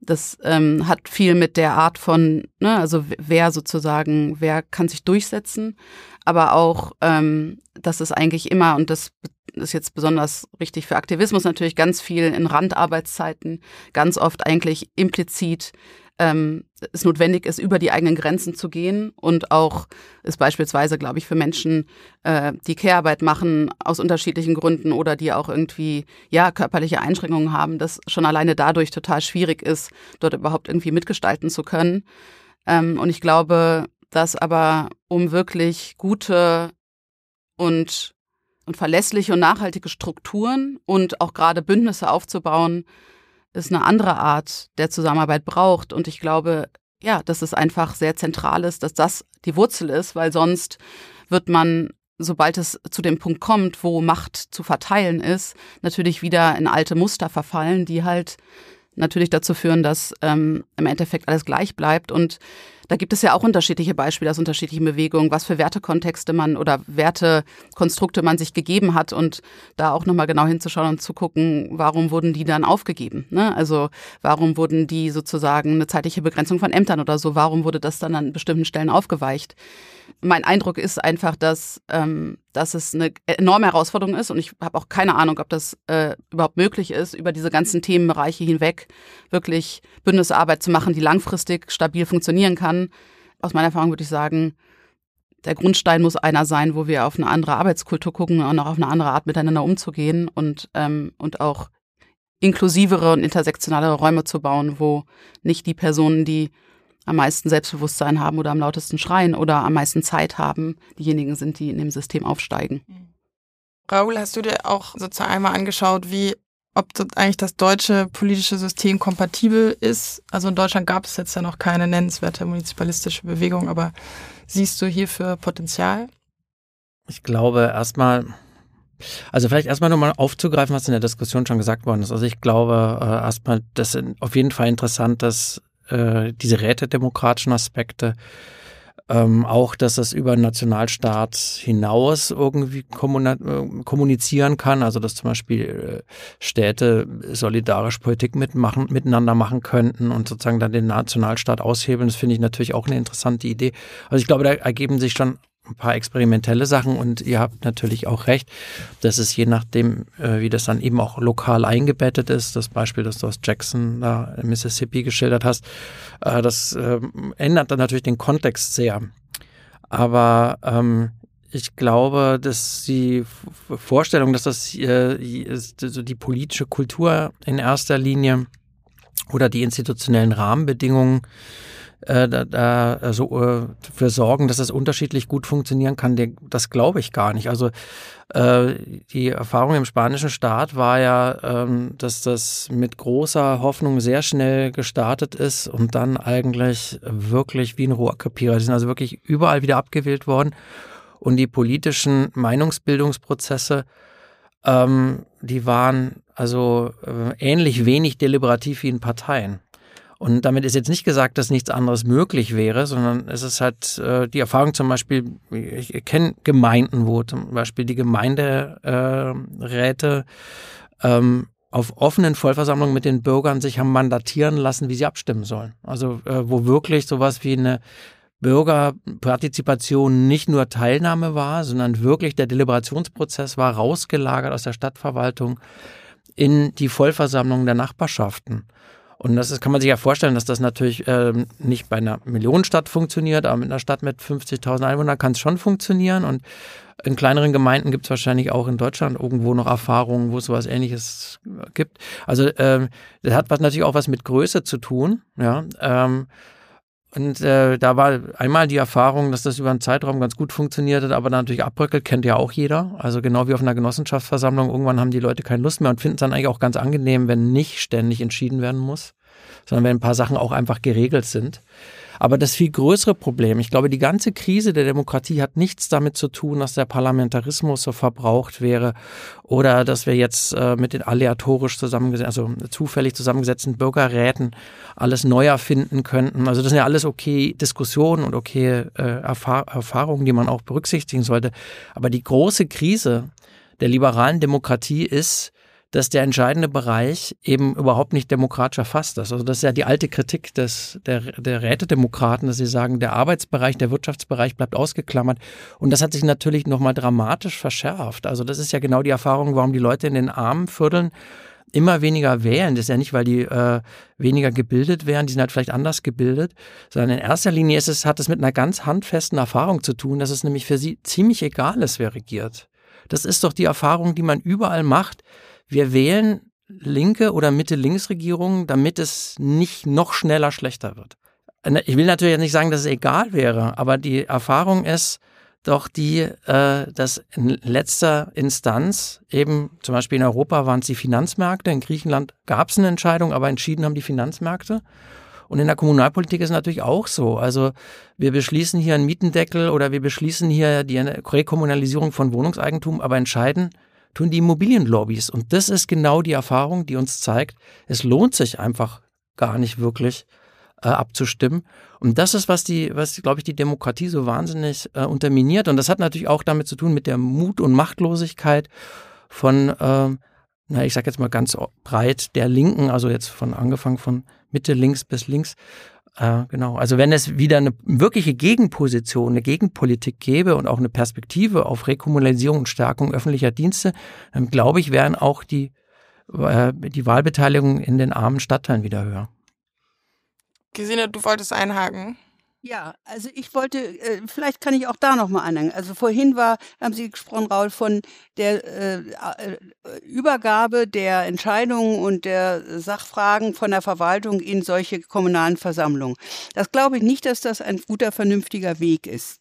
das ähm, hat viel mit der Art von, ne, also wer sozusagen, wer kann sich durchsetzen, aber auch, ähm, dass es eigentlich immer, und das ist jetzt besonders richtig für Aktivismus natürlich, ganz viel in Randarbeitszeiten, ganz oft eigentlich implizit ähm, es notwendig ist, über die eigenen Grenzen zu gehen und auch ist beispielsweise, glaube ich, für Menschen, äh, die Care-Arbeit machen aus unterschiedlichen Gründen oder die auch irgendwie ja körperliche Einschränkungen haben, dass schon alleine dadurch total schwierig ist, dort überhaupt irgendwie mitgestalten zu können. Ähm, und ich glaube, dass aber um wirklich gute und und verlässliche und nachhaltige Strukturen und auch gerade Bündnisse aufzubauen, es eine andere Art der Zusammenarbeit braucht. Und ich glaube, ja, dass es einfach sehr zentral ist, dass das die Wurzel ist, weil sonst wird man, sobald es zu dem Punkt kommt, wo Macht zu verteilen ist, natürlich wieder in alte Muster verfallen, die halt natürlich dazu führen, dass ähm, im Endeffekt alles gleich bleibt. Und da gibt es ja auch unterschiedliche Beispiele aus unterschiedlichen Bewegungen, was für Wertekontexte man oder Wertekonstrukte man sich gegeben hat und da auch nochmal genau hinzuschauen und zu gucken, warum wurden die dann aufgegeben? Ne? Also warum wurden die sozusagen eine zeitliche Begrenzung von Ämtern oder so, warum wurde das dann an bestimmten Stellen aufgeweicht? Mein Eindruck ist einfach, dass, ähm, dass es eine enorme Herausforderung ist und ich habe auch keine Ahnung, ob das äh, überhaupt möglich ist, über diese ganzen Themenbereiche hinweg wirklich Bündnisarbeit zu machen, die langfristig stabil funktionieren kann kann. Aus meiner Erfahrung würde ich sagen, der Grundstein muss einer sein, wo wir auf eine andere Arbeitskultur gucken und auch auf eine andere Art miteinander umzugehen und, ähm, und auch inklusivere und intersektionalere Räume zu bauen, wo nicht die Personen, die am meisten Selbstbewusstsein haben oder am lautesten schreien oder am meisten Zeit haben, diejenigen sind, die in dem System aufsteigen. Raoul, hast du dir auch sozusagen einmal angeschaut, wie ob eigentlich das deutsche politische System kompatibel ist. Also in Deutschland gab es jetzt ja noch keine nennenswerte munizipalistische Bewegung, aber siehst du hierfür Potenzial? Ich glaube erstmal, also vielleicht erstmal nochmal aufzugreifen, was in der Diskussion schon gesagt worden ist. Also ich glaube äh, erstmal, das ist auf jeden Fall interessant, dass äh, diese rätedemokratischen Aspekte ähm, auch, dass es über Nationalstaat hinaus irgendwie äh, kommunizieren kann, also dass zum Beispiel äh, Städte solidarisch Politik mitmachen, miteinander machen könnten und sozusagen dann den Nationalstaat aushebeln. Das finde ich natürlich auch eine interessante Idee. Also ich glaube, da ergeben sich schon ein paar experimentelle Sachen und ihr habt natürlich auch recht, dass es je nachdem, äh, wie das dann eben auch lokal eingebettet ist, das Beispiel, das du aus Jackson da in Mississippi geschildert hast, äh, das äh, ändert dann natürlich den Kontext sehr. Aber ähm, ich glaube, dass die Vorstellung, dass das äh, also die politische Kultur in erster Linie oder die institutionellen Rahmenbedingungen äh, da, da so äh, für sorgen, dass das unterschiedlich gut funktionieren kann, das glaube ich gar nicht. Also äh, die Erfahrung im spanischen Staat war ja, ähm, dass das mit großer Hoffnung sehr schnell gestartet ist und dann eigentlich wirklich wie ein Rohrkrepierer. Die sind also wirklich überall wieder abgewählt worden und die politischen Meinungsbildungsprozesse ähm, die waren also äh, ähnlich wenig deliberativ wie in Parteien. Und damit ist jetzt nicht gesagt, dass nichts anderes möglich wäre, sondern es ist halt äh, die Erfahrung zum Beispiel, ich kenne Gemeinden, wo zum Beispiel die Gemeinderäte äh, ähm, auf offenen Vollversammlungen mit den Bürgern sich haben mandatieren lassen, wie sie abstimmen sollen. Also äh, wo wirklich sowas wie eine Bürgerpartizipation nicht nur Teilnahme war, sondern wirklich der Deliberationsprozess war rausgelagert aus der Stadtverwaltung in die Vollversammlung der Nachbarschaften. Und das ist, kann man sich ja vorstellen, dass das natürlich ähm, nicht bei einer Millionenstadt funktioniert, aber mit einer Stadt mit 50.000 Einwohnern kann es schon funktionieren. Und in kleineren Gemeinden gibt es wahrscheinlich auch in Deutschland irgendwo noch Erfahrungen, wo es sowas ähnliches gibt. Also ähm, das hat was natürlich auch was mit Größe zu tun. Ja, ähm, und äh, da war einmal die Erfahrung, dass das über einen Zeitraum ganz gut funktioniert hat, aber natürlich abbröckelt, kennt ja auch jeder. Also genau wie auf einer Genossenschaftsversammlung, irgendwann haben die Leute keine Lust mehr und finden es dann eigentlich auch ganz angenehm, wenn nicht ständig entschieden werden muss, sondern wenn ein paar Sachen auch einfach geregelt sind. Aber das viel größere Problem, ich glaube, die ganze Krise der Demokratie hat nichts damit zu tun, dass der Parlamentarismus so verbraucht wäre oder dass wir jetzt äh, mit den aleatorisch zusammengesetzten, also zufällig zusammengesetzten Bürgerräten alles neu erfinden könnten. Also das sind ja alles okay Diskussionen und okay äh, Erfahr Erfahrungen, die man auch berücksichtigen sollte. Aber die große Krise der liberalen Demokratie ist, dass der entscheidende Bereich eben überhaupt nicht demokratisch erfasst ist. Also das ist ja die alte Kritik des, der, der Rätedemokraten, dass sie sagen, der Arbeitsbereich, der Wirtschaftsbereich bleibt ausgeklammert. Und das hat sich natürlich nochmal dramatisch verschärft. Also das ist ja genau die Erfahrung, warum die Leute in den armen Vierteln immer weniger wählen. Das ist ja nicht, weil die äh, weniger gebildet wären, die sind halt vielleicht anders gebildet, sondern in erster Linie ist es, hat es mit einer ganz handfesten Erfahrung zu tun, dass es nämlich für sie ziemlich egal ist, wer regiert. Das ist doch die Erfahrung, die man überall macht wir wählen linke oder Mitte-Links-Regierungen, damit es nicht noch schneller schlechter wird. Ich will natürlich nicht sagen, dass es egal wäre, aber die Erfahrung ist doch die, äh, dass in letzter Instanz eben zum Beispiel in Europa waren es die Finanzmärkte, in Griechenland gab es eine Entscheidung, aber entschieden haben die Finanzmärkte. Und in der Kommunalpolitik ist natürlich auch so. Also wir beschließen hier einen Mietendeckel oder wir beschließen hier die Rekommunalisierung von Wohnungseigentum, aber entscheiden tun die Immobilienlobbys. Und das ist genau die Erfahrung, die uns zeigt, es lohnt sich einfach gar nicht wirklich äh, abzustimmen. Und das ist, was die, was, glaube ich, die Demokratie so wahnsinnig äh, unterminiert. Und das hat natürlich auch damit zu tun mit der Mut und Machtlosigkeit von, äh, na, ich sage jetzt mal ganz breit, der Linken, also jetzt von angefangen von Mitte links bis links, äh, genau. Also wenn es wieder eine wirkliche Gegenposition, eine Gegenpolitik gäbe und auch eine Perspektive auf Rekommunalisierung und Stärkung öffentlicher Dienste, dann glaube ich, wären auch die, äh, die Wahlbeteiligung in den armen Stadtteilen wieder höher. Gesine, du wolltest einhaken. Ja, also ich wollte, äh, vielleicht kann ich auch da nochmal anhängen. Also vorhin war, haben Sie gesprochen, Raul, von der äh, äh, Übergabe der Entscheidungen und der Sachfragen von der Verwaltung in solche kommunalen Versammlungen. Das glaube ich nicht, dass das ein guter, vernünftiger Weg ist.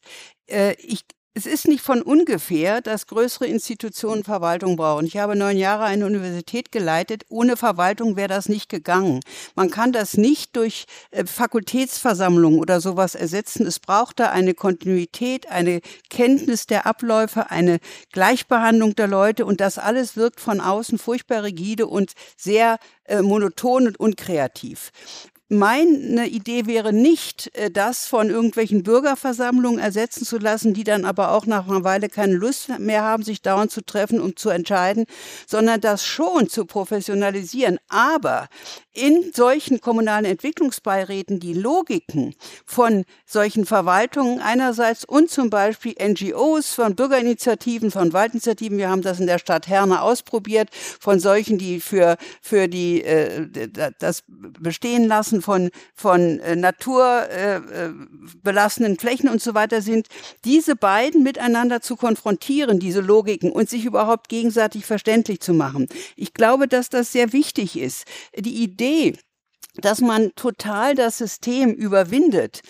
Äh, ich es ist nicht von ungefähr, dass größere Institutionen Verwaltung brauchen. Ich habe neun Jahre eine Universität geleitet. Ohne Verwaltung wäre das nicht gegangen. Man kann das nicht durch äh, Fakultätsversammlungen oder sowas ersetzen. Es braucht da eine Kontinuität, eine Kenntnis der Abläufe, eine Gleichbehandlung der Leute und das alles wirkt von außen furchtbar rigide und sehr äh, monoton und unkreativ. Meine Idee wäre nicht, äh, das von irgendwelchen Bürgerversammlungen ersetzen zu lassen, die dann aber auch nach einer Weile keine Lust mehr haben, sich dauernd zu treffen und zu entscheiden, sondern das schon zu professionalisieren. Aber in solchen kommunalen Entwicklungsbeiräten die Logiken von solchen Verwaltungen einerseits und zum Beispiel NGOs, von Bürgerinitiativen, von Waldinitiativen, wir haben das in der Stadt Herne ausprobiert, von solchen, die für, für die, äh, das bestehen lassen, Grenzen von, von äh, naturbelassenen äh, Flächen und so weiter sind, diese beiden miteinander zu konfrontieren, diese Logiken und sich überhaupt gegenseitig verständlich zu machen. Ich glaube, dass das sehr wichtig ist. Die Idee, dass man total das System überwindet,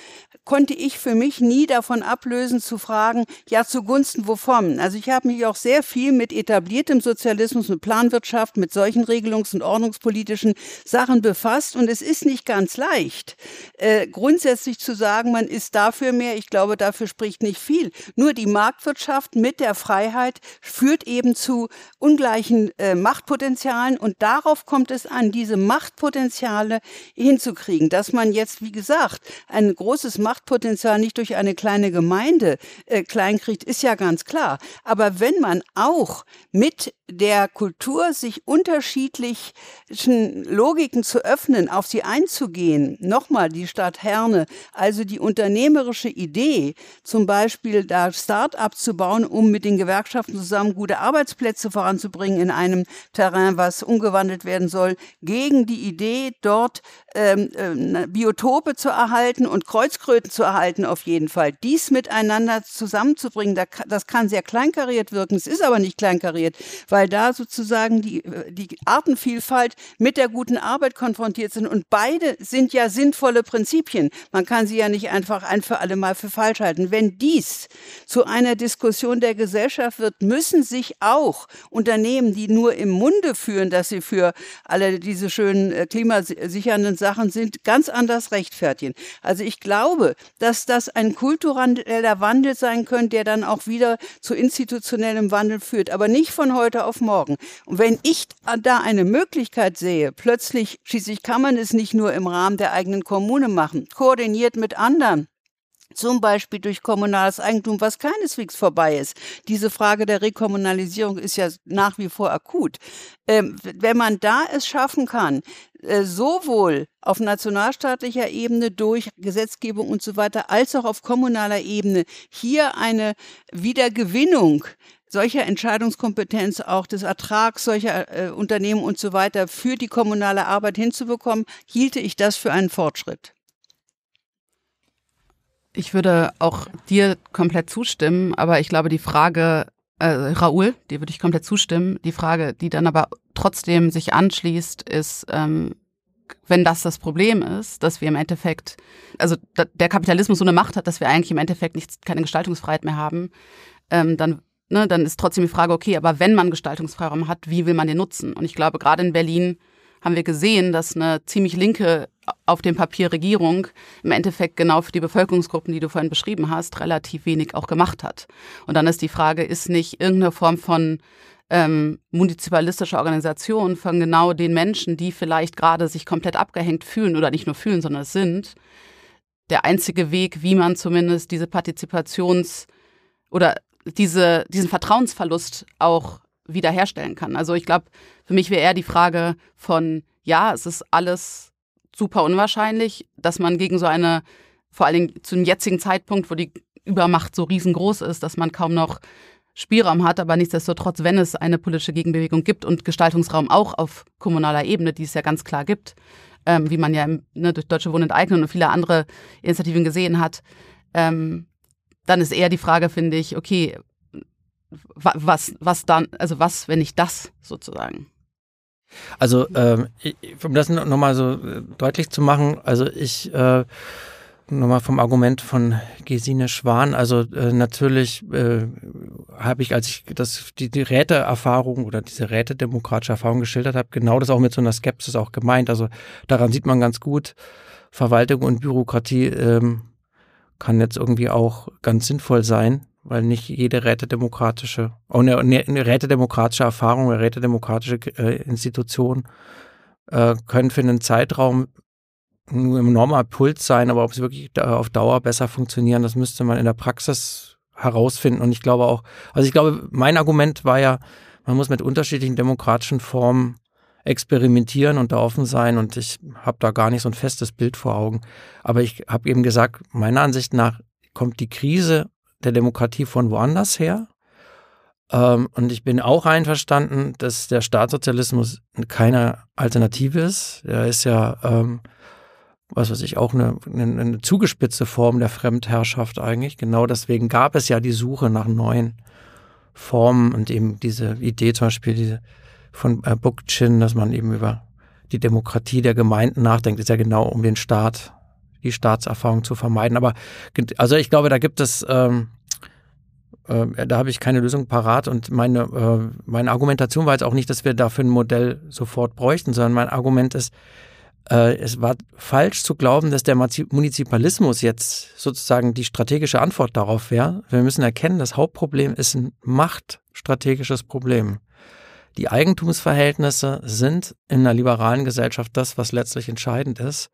konnte ich für mich nie davon ablösen zu fragen, ja zugunsten wovon. Also ich habe mich auch sehr viel mit etabliertem Sozialismus, mit Planwirtschaft, mit solchen regelungs- und ordnungspolitischen Sachen befasst und es ist nicht ganz leicht, äh, grundsätzlich zu sagen, man ist dafür mehr. Ich glaube, dafür spricht nicht viel. Nur die Marktwirtschaft mit der Freiheit führt eben zu ungleichen äh, Machtpotenzialen und darauf kommt es an, diese Machtpotenziale hinzukriegen, dass man jetzt, wie gesagt, ein großes Macht Machtpotenzial nicht durch eine kleine Gemeinde äh, kleinkriegt, ist ja ganz klar. Aber wenn man auch mit der Kultur sich unterschiedlichen Logiken zu öffnen, auf sie einzugehen, nochmal die Stadt Herne, also die unternehmerische Idee, zum Beispiel da Start-ups zu bauen, um mit den Gewerkschaften zusammen gute Arbeitsplätze voranzubringen in einem Terrain, was umgewandelt werden soll, gegen die Idee, dort ähm, äh, Biotope zu erhalten und Kreuzkröten zu erhalten auf jeden Fall. Dies miteinander zusammenzubringen, das kann sehr kleinkariert wirken, es ist aber nicht kleinkariert, weil weil da sozusagen die, die Artenvielfalt mit der guten Arbeit konfrontiert sind. Und beide sind ja sinnvolle Prinzipien. Man kann sie ja nicht einfach ein für alle Mal für falsch halten. Wenn dies zu einer Diskussion der Gesellschaft wird, müssen sich auch Unternehmen, die nur im Munde führen, dass sie für alle diese schönen äh, klimasichernden Sachen sind, ganz anders rechtfertigen. Also ich glaube, dass das ein kultureller Wandel sein könnte, der dann auch wieder zu institutionellem Wandel führt, aber nicht von heute auf morgen. Und wenn ich da eine Möglichkeit sehe, plötzlich, schließlich kann man es nicht nur im Rahmen der eigenen Kommune machen, koordiniert mit anderen, zum Beispiel durch kommunales Eigentum, was keineswegs vorbei ist. Diese Frage der Rekommunalisierung ist ja nach wie vor akut. Ähm, wenn man da es schaffen kann, äh, sowohl auf nationalstaatlicher Ebene durch Gesetzgebung und so weiter, als auch auf kommunaler Ebene hier eine Wiedergewinnung solcher Entscheidungskompetenz, auch des Ertrags solcher äh, Unternehmen und so weiter für die kommunale Arbeit hinzubekommen, hielte ich das für einen Fortschritt. Ich würde auch dir komplett zustimmen, aber ich glaube, die Frage, äh, Raoul, dir würde ich komplett zustimmen. Die Frage, die dann aber trotzdem sich anschließt, ist, ähm, wenn das das Problem ist, dass wir im Endeffekt, also der Kapitalismus so eine Macht hat, dass wir eigentlich im Endeffekt nicht, keine Gestaltungsfreiheit mehr haben, ähm, dann, ne, dann ist trotzdem die Frage, okay, aber wenn man Gestaltungsfreiraum hat, wie will man den nutzen? Und ich glaube, gerade in Berlin haben wir gesehen, dass eine ziemlich linke auf dem Papier Regierung im Endeffekt genau für die Bevölkerungsgruppen, die du vorhin beschrieben hast, relativ wenig auch gemacht hat. Und dann ist die Frage, ist nicht irgendeine Form von ähm, munizipalistischer Organisation von genau den Menschen, die vielleicht gerade sich komplett abgehängt fühlen oder nicht nur fühlen, sondern es sind, der einzige Weg, wie man zumindest diese Partizipations- oder diese, diesen Vertrauensverlust auch wiederherstellen kann. Also ich glaube, für mich wäre eher die Frage von, ja, es ist alles super unwahrscheinlich, dass man gegen so eine, vor allen Dingen zu dem jetzigen Zeitpunkt, wo die Übermacht so riesengroß ist, dass man kaum noch Spielraum hat, aber nichtsdestotrotz, wenn es eine politische Gegenbewegung gibt und Gestaltungsraum auch auf kommunaler Ebene, die es ja ganz klar gibt, ähm, wie man ja im, ne, durch Deutsche Wohnen enteignen und viele andere Initiativen gesehen hat, ähm, dann ist eher die Frage, finde ich, okay, was, was dann, also was, wenn nicht das sozusagen? Also, ähm, um das nochmal so äh, deutlich zu machen, also ich äh, nochmal vom Argument von Gesine Schwan, also äh, natürlich äh, habe ich, als ich das die, die Räteerfahrung oder diese rätedemokratische Erfahrung geschildert habe, genau das auch mit so einer Skepsis auch gemeint. Also daran sieht man ganz gut, Verwaltung und Bürokratie ähm, kann jetzt irgendwie auch ganz sinnvoll sein weil nicht jede rätedemokratische, eine, eine rätedemokratische Erfahrung, eine rätedemokratische äh, Institution äh, können für einen Zeitraum nur im enormer Puls sein, aber ob sie wirklich auf Dauer besser funktionieren, das müsste man in der Praxis herausfinden. Und ich glaube auch, also ich glaube, mein Argument war ja, man muss mit unterschiedlichen demokratischen Formen experimentieren und da offen sein. Und ich habe da gar nicht so ein festes Bild vor Augen. Aber ich habe eben gesagt, meiner Ansicht nach kommt die Krise der Demokratie von woanders her. Ähm, und ich bin auch einverstanden, dass der Staatssozialismus keine Alternative ist. Er ist ja, ähm, was weiß ich, auch eine, eine, eine zugespitzte Form der Fremdherrschaft eigentlich. Genau deswegen gab es ja die Suche nach neuen Formen und eben diese Idee zum Beispiel diese von äh, Bookchin, dass man eben über die Demokratie der Gemeinden nachdenkt, ist ja genau um den Staat die Staatserfahrung zu vermeiden. Aber also ich glaube, da gibt es, ähm, äh, da habe ich keine Lösung parat und meine, äh, meine Argumentation war jetzt auch nicht, dass wir dafür ein Modell sofort bräuchten, sondern mein Argument ist, äh, es war falsch zu glauben, dass der Munizipalismus jetzt sozusagen die strategische Antwort darauf wäre. Wir müssen erkennen, das Hauptproblem ist ein machtstrategisches Problem. Die Eigentumsverhältnisse sind in einer liberalen Gesellschaft das, was letztlich entscheidend ist.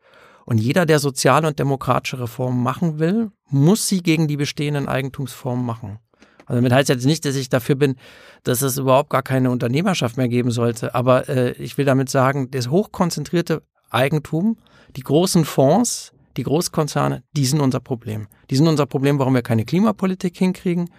Und jeder, der soziale und demokratische Reformen machen will, muss sie gegen die bestehenden Eigentumsformen machen. Also damit heißt jetzt nicht, dass ich dafür bin, dass es überhaupt gar keine Unternehmerschaft mehr geben sollte. Aber äh, ich will damit sagen, das hochkonzentrierte Eigentum, die großen Fonds, die Großkonzerne, die sind unser Problem. Die sind unser Problem, warum wir keine Klimapolitik hinkriegen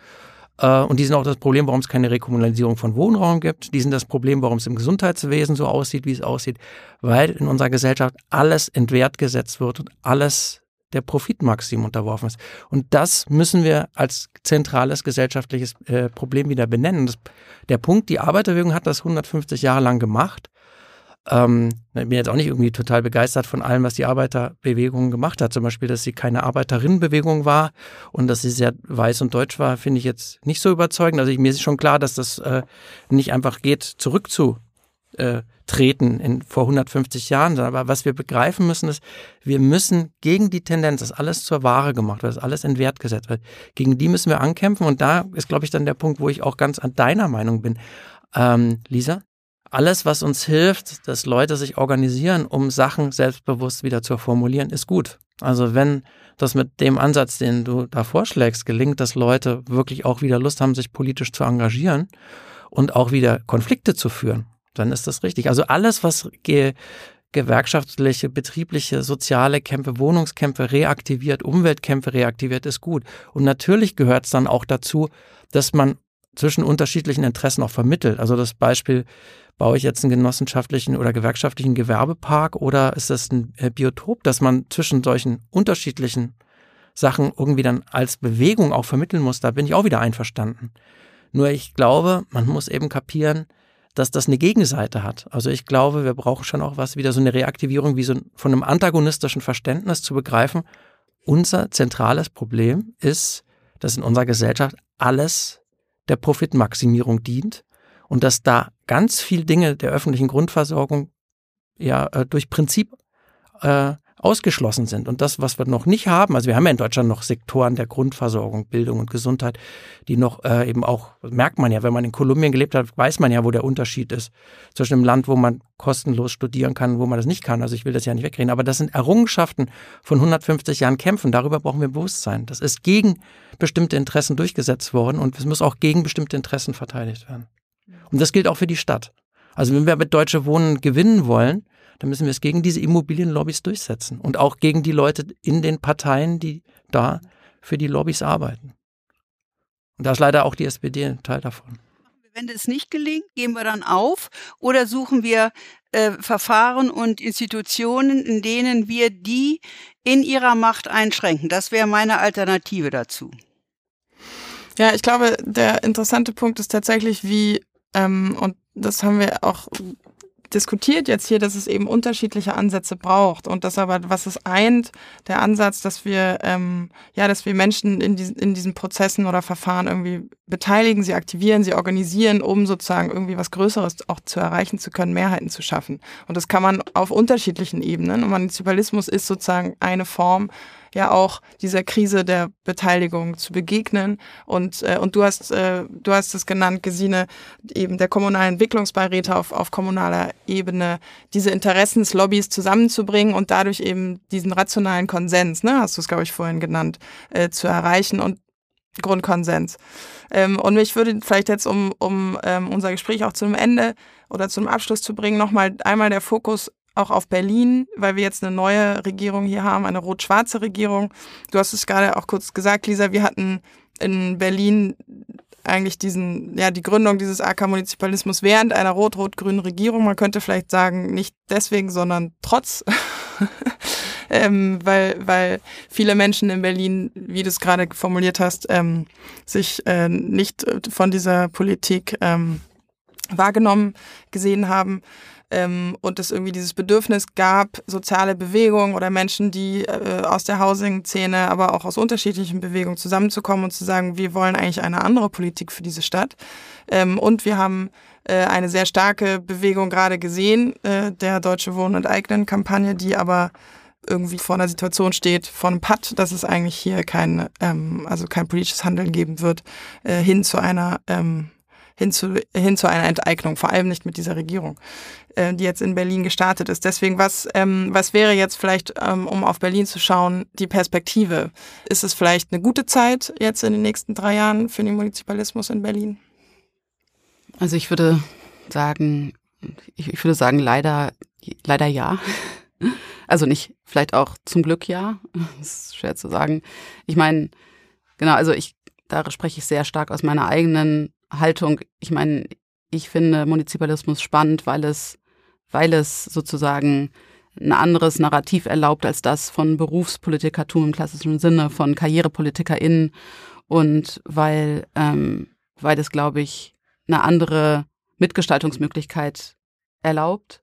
und die sind auch das Problem, warum es keine Rekommunalisierung von Wohnraum gibt. Die sind das Problem, warum es im Gesundheitswesen so aussieht, wie es aussieht, weil in unserer Gesellschaft alles entwert gesetzt wird und alles der Profitmaxim unterworfen ist. Und das müssen wir als zentrales gesellschaftliches äh, Problem wieder benennen. Das, der Punkt, die Arbeiterbewegung hat das 150 Jahre lang gemacht. Ähm, ich bin jetzt auch nicht irgendwie total begeistert von allem, was die Arbeiterbewegung gemacht hat. Zum Beispiel, dass sie keine Arbeiterinnenbewegung war und dass sie sehr weiß und deutsch war, finde ich jetzt nicht so überzeugend. Also ich, mir ist schon klar, dass das äh, nicht einfach geht, zurückzutreten äh, in, vor 150 Jahren. Aber was wir begreifen müssen, ist, wir müssen gegen die Tendenz, dass alles zur Ware gemacht wird, dass alles in Wert gesetzt wird, gegen die müssen wir ankämpfen. Und da ist, glaube ich, dann der Punkt, wo ich auch ganz an deiner Meinung bin. Ähm, Lisa? Alles, was uns hilft, dass Leute sich organisieren, um Sachen selbstbewusst wieder zu formulieren, ist gut. Also wenn das mit dem Ansatz, den du da vorschlägst, gelingt, dass Leute wirklich auch wieder Lust haben, sich politisch zu engagieren und auch wieder Konflikte zu führen, dann ist das richtig. Also alles, was ge gewerkschaftliche, betriebliche, soziale Kämpfe, Wohnungskämpfe reaktiviert, Umweltkämpfe reaktiviert, ist gut. Und natürlich gehört es dann auch dazu, dass man zwischen unterschiedlichen Interessen auch vermittelt. Also das Beispiel baue ich jetzt einen genossenschaftlichen oder gewerkschaftlichen Gewerbepark oder ist das ein äh, Biotop, dass man zwischen solchen unterschiedlichen Sachen irgendwie dann als Bewegung auch vermitteln muss, da bin ich auch wieder einverstanden. Nur ich glaube, man muss eben kapieren, dass das eine Gegenseite hat. Also ich glaube, wir brauchen schon auch was, wieder so eine Reaktivierung, wie so von einem antagonistischen Verständnis zu begreifen. Unser zentrales Problem ist, dass in unserer Gesellschaft alles der Profitmaximierung dient und dass da ganz viel Dinge der öffentlichen Grundversorgung ja äh, durch Prinzip äh, ausgeschlossen sind. Und das, was wir noch nicht haben, also wir haben ja in Deutschland noch Sektoren der Grundversorgung, Bildung und Gesundheit, die noch äh, eben auch, merkt man ja, wenn man in Kolumbien gelebt hat, weiß man ja, wo der Unterschied ist zwischen einem Land, wo man kostenlos studieren kann, wo man das nicht kann. Also ich will das ja nicht wegreden, aber das sind Errungenschaften von 150 Jahren Kämpfen. Darüber brauchen wir Bewusstsein. Das ist gegen bestimmte Interessen durchgesetzt worden und es muss auch gegen bestimmte Interessen verteidigt werden. Und das gilt auch für die Stadt. Also wenn wir mit Deutsche Wohnen gewinnen wollen, dann müssen wir es gegen diese Immobilienlobbys durchsetzen und auch gegen die Leute in den Parteien, die da für die Lobbys arbeiten. Und da ist leider auch die SPD ein Teil davon. Wenn das nicht gelingt, geben wir dann auf oder suchen wir äh, Verfahren und Institutionen, in denen wir die in ihrer Macht einschränken. Das wäre meine Alternative dazu. Ja, ich glaube, der interessante Punkt ist tatsächlich, wie ähm, und das haben wir auch diskutiert jetzt hier, dass es eben unterschiedliche Ansätze braucht und das aber, was es eint, der Ansatz, dass wir, ähm, ja, dass wir Menschen in, diesen, in diesen Prozessen oder Verfahren irgendwie beteiligen, sie aktivieren, sie organisieren, um sozusagen irgendwie was Größeres auch zu erreichen zu können, Mehrheiten zu schaffen. Und das kann man auf unterschiedlichen Ebenen. Und Munizipalismus ist sozusagen eine Form, ja auch dieser Krise der Beteiligung zu begegnen. Und, äh, und du hast, äh, du hast es genannt, Gesine, eben der kommunalen Entwicklungsbeiräte auf, auf kommunaler Ebene, diese Interessenslobbys zusammenzubringen und dadurch eben diesen rationalen Konsens, ne, hast du es, glaube ich, vorhin genannt, äh, zu erreichen und Grundkonsens. Ähm, und mich würde vielleicht jetzt, um, um ähm, unser Gespräch auch zu einem Ende oder zum Abschluss zu bringen, nochmal einmal der Fokus auch auf Berlin, weil wir jetzt eine neue Regierung hier haben, eine rot-schwarze Regierung. Du hast es gerade auch kurz gesagt, Lisa, wir hatten in Berlin eigentlich diesen, ja, die Gründung dieses AK-Munizipalismus während einer rot-rot-grünen Regierung. Man könnte vielleicht sagen, nicht deswegen, sondern trotz. ähm, weil, weil viele Menschen in Berlin, wie du es gerade formuliert hast, ähm, sich äh, nicht von dieser Politik ähm, wahrgenommen gesehen haben ähm, und es irgendwie dieses Bedürfnis gab, soziale Bewegungen oder Menschen, die äh, aus der Housing-Szene, aber auch aus unterschiedlichen Bewegungen zusammenzukommen und zu sagen, wir wollen eigentlich eine andere Politik für diese Stadt. Ähm, und wir haben äh, eine sehr starke Bewegung gerade gesehen, äh, der Deutsche Wohnen und Eignen-Kampagne, die aber irgendwie vor einer Situation steht von Patt, dass es eigentlich hier kein, ähm, also kein politisches Handeln geben wird, äh, hin zu einer ähm, hin zu, hin zu einer Enteignung, vor allem nicht mit dieser Regierung, äh, die jetzt in Berlin gestartet ist. Deswegen, was, ähm, was wäre jetzt vielleicht, ähm, um auf Berlin zu schauen, die Perspektive? Ist es vielleicht eine gute Zeit jetzt in den nächsten drei Jahren für den Municipalismus in Berlin? Also ich würde sagen, ich, ich würde sagen, leider, leider ja. Also nicht, vielleicht auch zum Glück ja. Das ist schwer zu sagen. Ich meine, genau, also ich, da spreche ich sehr stark aus meiner eigenen Haltung. Ich meine, ich finde Munizipalismus spannend, weil es, weil es sozusagen ein anderes Narrativ erlaubt als das von Berufspolitikertum im klassischen Sinne, von KarrierepolitikerInnen und weil, ähm, weil das, glaube ich, eine andere Mitgestaltungsmöglichkeit erlaubt.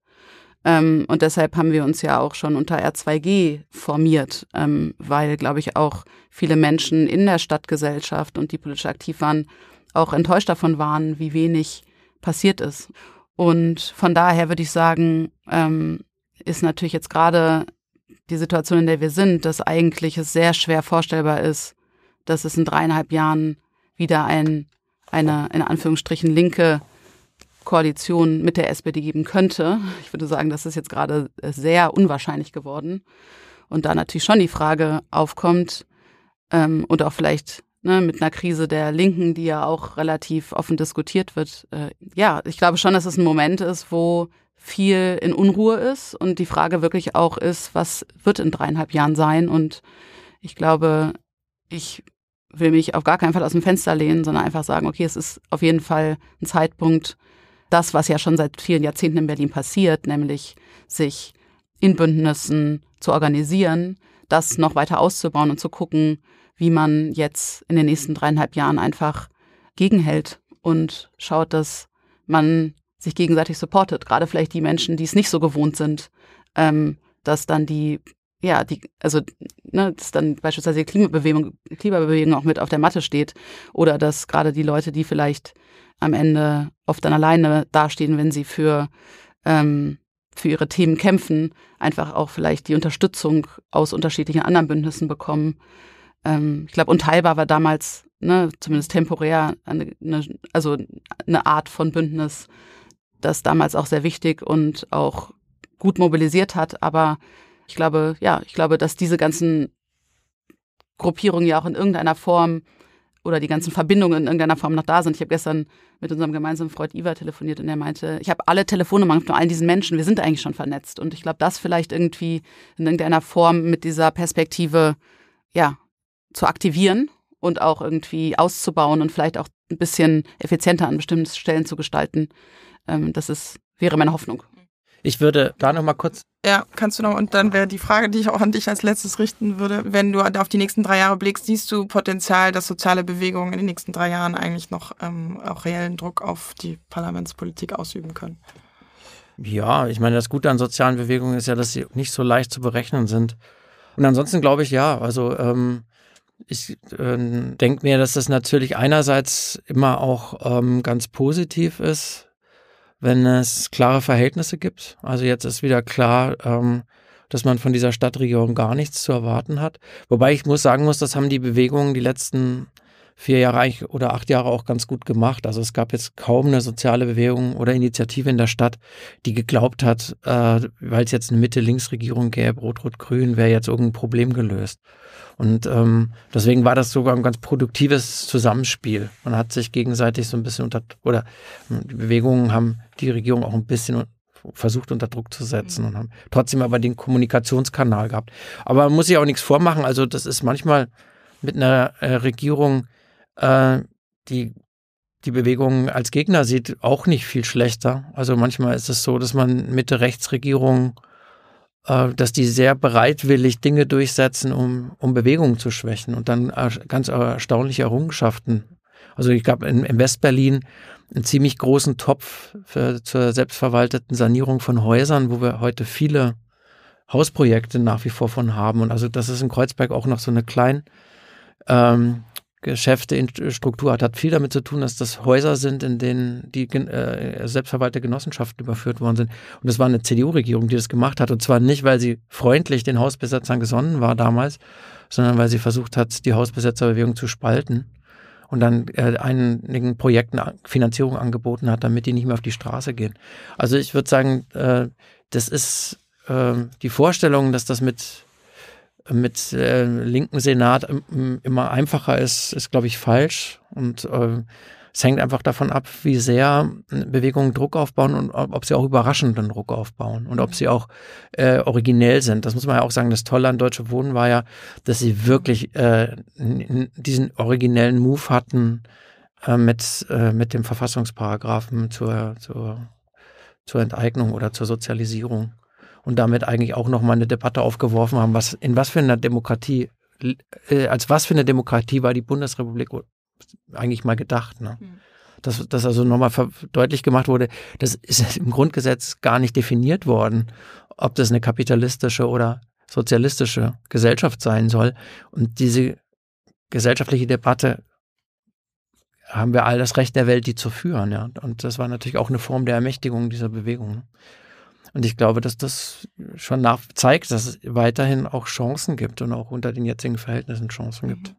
Ähm, und deshalb haben wir uns ja auch schon unter R2G formiert, ähm, weil, glaube ich, auch viele Menschen in der Stadtgesellschaft und die politisch aktiv waren, auch enttäuscht davon waren, wie wenig passiert ist. Und von daher würde ich sagen, ähm, ist natürlich jetzt gerade die Situation, in der wir sind, dass eigentlich es sehr schwer vorstellbar ist, dass es in dreieinhalb Jahren wieder ein, eine, in Anführungsstrichen, linke Koalition mit der SPD geben könnte. Ich würde sagen, das ist jetzt gerade sehr unwahrscheinlich geworden. Und da natürlich schon die Frage aufkommt ähm, und auch vielleicht ne, mit einer Krise der Linken, die ja auch relativ offen diskutiert wird. Äh, ja, ich glaube schon, dass es ein Moment ist, wo viel in Unruhe ist und die Frage wirklich auch ist, was wird in dreieinhalb Jahren sein? Und ich glaube, ich will mich auf gar keinen Fall aus dem Fenster lehnen, sondern einfach sagen, okay, es ist auf jeden Fall ein Zeitpunkt, das, was ja schon seit vielen Jahrzehnten in Berlin passiert, nämlich sich in Bündnissen zu organisieren, das noch weiter auszubauen und zu gucken, wie man jetzt in den nächsten dreieinhalb Jahren einfach gegenhält und schaut, dass man sich gegenseitig supportet. Gerade vielleicht die Menschen, die es nicht so gewohnt sind, ähm, dass dann die, ja, die, also, ne, dass dann beispielsweise die Klimabewegung, Klimabewegung auch mit auf der Matte steht oder dass gerade die Leute, die vielleicht am Ende oft dann alleine dastehen, wenn sie für, ähm, für ihre Themen kämpfen, einfach auch vielleicht die Unterstützung aus unterschiedlichen anderen Bündnissen bekommen. Ähm, ich glaube, unteilbar war damals, ne, zumindest temporär, eine, eine, also eine Art von Bündnis, das damals auch sehr wichtig und auch gut mobilisiert hat. Aber ich glaube, ja, ich glaube, dass diese ganzen Gruppierungen ja auch in irgendeiner Form oder die ganzen Verbindungen in irgendeiner Form noch da sind. Ich habe gestern mit unserem gemeinsamen Freund Iva telefoniert und er meinte, ich habe alle Telefonnummern von all diesen Menschen, wir sind eigentlich schon vernetzt. Und ich glaube, das vielleicht irgendwie in irgendeiner Form mit dieser Perspektive, ja, zu aktivieren und auch irgendwie auszubauen und vielleicht auch ein bisschen effizienter an bestimmten Stellen zu gestalten. Ähm, das ist, wäre meine Hoffnung. Ich würde da noch mal kurz. Ja, kannst du noch. Und dann wäre die Frage, die ich auch an dich als letztes richten würde. Wenn du auf die nächsten drei Jahre blickst, siehst du Potenzial, dass soziale Bewegungen in den nächsten drei Jahren eigentlich noch ähm, auch reellen Druck auf die Parlamentspolitik ausüben können? Ja, ich meine, das Gute an sozialen Bewegungen ist ja, dass sie nicht so leicht zu berechnen sind. Und ansonsten glaube ich ja, also ähm, ich äh, denke mir, dass das natürlich einerseits immer auch ähm, ganz positiv ist, wenn es klare Verhältnisse gibt. Also jetzt ist wieder klar, ähm, dass man von dieser Stadtregierung gar nichts zu erwarten hat. Wobei ich muss sagen muss, das haben die Bewegungen die letzten vier Jahre eigentlich oder acht Jahre auch ganz gut gemacht. Also es gab jetzt kaum eine soziale Bewegung oder Initiative in der Stadt, die geglaubt hat, äh, weil es jetzt eine Mitte-Links-Regierung gäbe, Rot-Rot-Grün, wäre jetzt irgendein Problem gelöst. Und ähm, deswegen war das sogar ein ganz produktives Zusammenspiel. Man hat sich gegenseitig so ein bisschen unter, oder die Bewegungen haben die Regierung auch ein bisschen versucht unter Druck zu setzen und haben trotzdem aber den Kommunikationskanal gehabt. Aber man muss sich auch nichts vormachen. Also das ist manchmal mit einer äh, Regierung äh, die die Bewegung als Gegner sieht, auch nicht viel schlechter. Also manchmal ist es so, dass man Mitte-Rechts-Regierungen, dass die sehr bereitwillig Dinge durchsetzen, um, um Bewegungen zu schwächen und dann ganz erstaunliche Errungenschaften. Also ich glaube, in, in Westberlin einen ziemlich großen Topf für, zur selbstverwalteten Sanierung von Häusern, wo wir heute viele Hausprojekte nach wie vor von haben. Und also das ist in Kreuzberg auch noch so eine kleine ähm, Geschäftestruktur hat, hat viel damit zu tun, dass das Häuser sind, in denen die äh, selbstverwaltete Genossenschaften überführt worden sind. Und es war eine CDU-Regierung, die das gemacht hat. Und zwar nicht, weil sie freundlich den Hausbesetzern gesonnen war damals, sondern weil sie versucht hat, die Hausbesetzerbewegung zu spalten und dann äh, einigen Projekten Finanzierung angeboten hat, damit die nicht mehr auf die Straße gehen. Also ich würde sagen, äh, das ist äh, die Vorstellung, dass das mit mit äh, linken Senat immer einfacher ist, ist, glaube ich, falsch. Und äh, es hängt einfach davon ab, wie sehr Bewegungen Druck aufbauen und ob sie auch überraschenden Druck aufbauen und ob sie auch äh, originell sind. Das muss man ja auch sagen. Das Tolle an Deutsche Wohnen war ja, dass sie wirklich äh, diesen originellen Move hatten äh, mit, äh, mit dem Verfassungsparagraphen zur, zur, zur Enteignung oder zur Sozialisierung. Und damit eigentlich auch nochmal eine Debatte aufgeworfen haben, was in was für einer Demokratie, äh, als was für eine Demokratie war die Bundesrepublik eigentlich mal gedacht. Ne? Mhm. Dass, dass also nochmal deutlich gemacht wurde, das ist im Grundgesetz gar nicht definiert worden, ob das eine kapitalistische oder sozialistische Gesellschaft sein soll. Und diese gesellschaftliche Debatte haben wir all das Recht der Welt, die zu führen. Ja. Und das war natürlich auch eine Form der Ermächtigung dieser Bewegung. Und ich glaube, dass das schon nach zeigt, dass es weiterhin auch Chancen gibt und auch unter den jetzigen Verhältnissen Chancen gibt.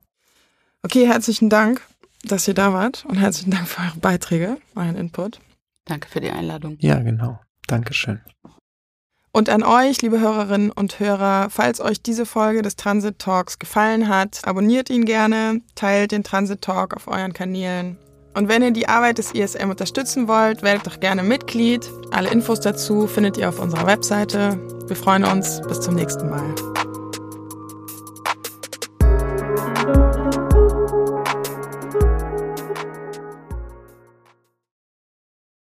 Okay, herzlichen Dank, dass ihr da wart und herzlichen Dank für eure Beiträge, euren Input. Danke für die Einladung. Ja, genau. Dankeschön. Und an euch, liebe Hörerinnen und Hörer, falls euch diese Folge des Transit Talks gefallen hat, abonniert ihn gerne, teilt den Transit Talk auf euren Kanälen und wenn ihr die Arbeit des ISM unterstützen wollt, werdet doch gerne Mitglied. Alle Infos dazu findet ihr auf unserer Webseite. Wir freuen uns. Bis zum nächsten Mal.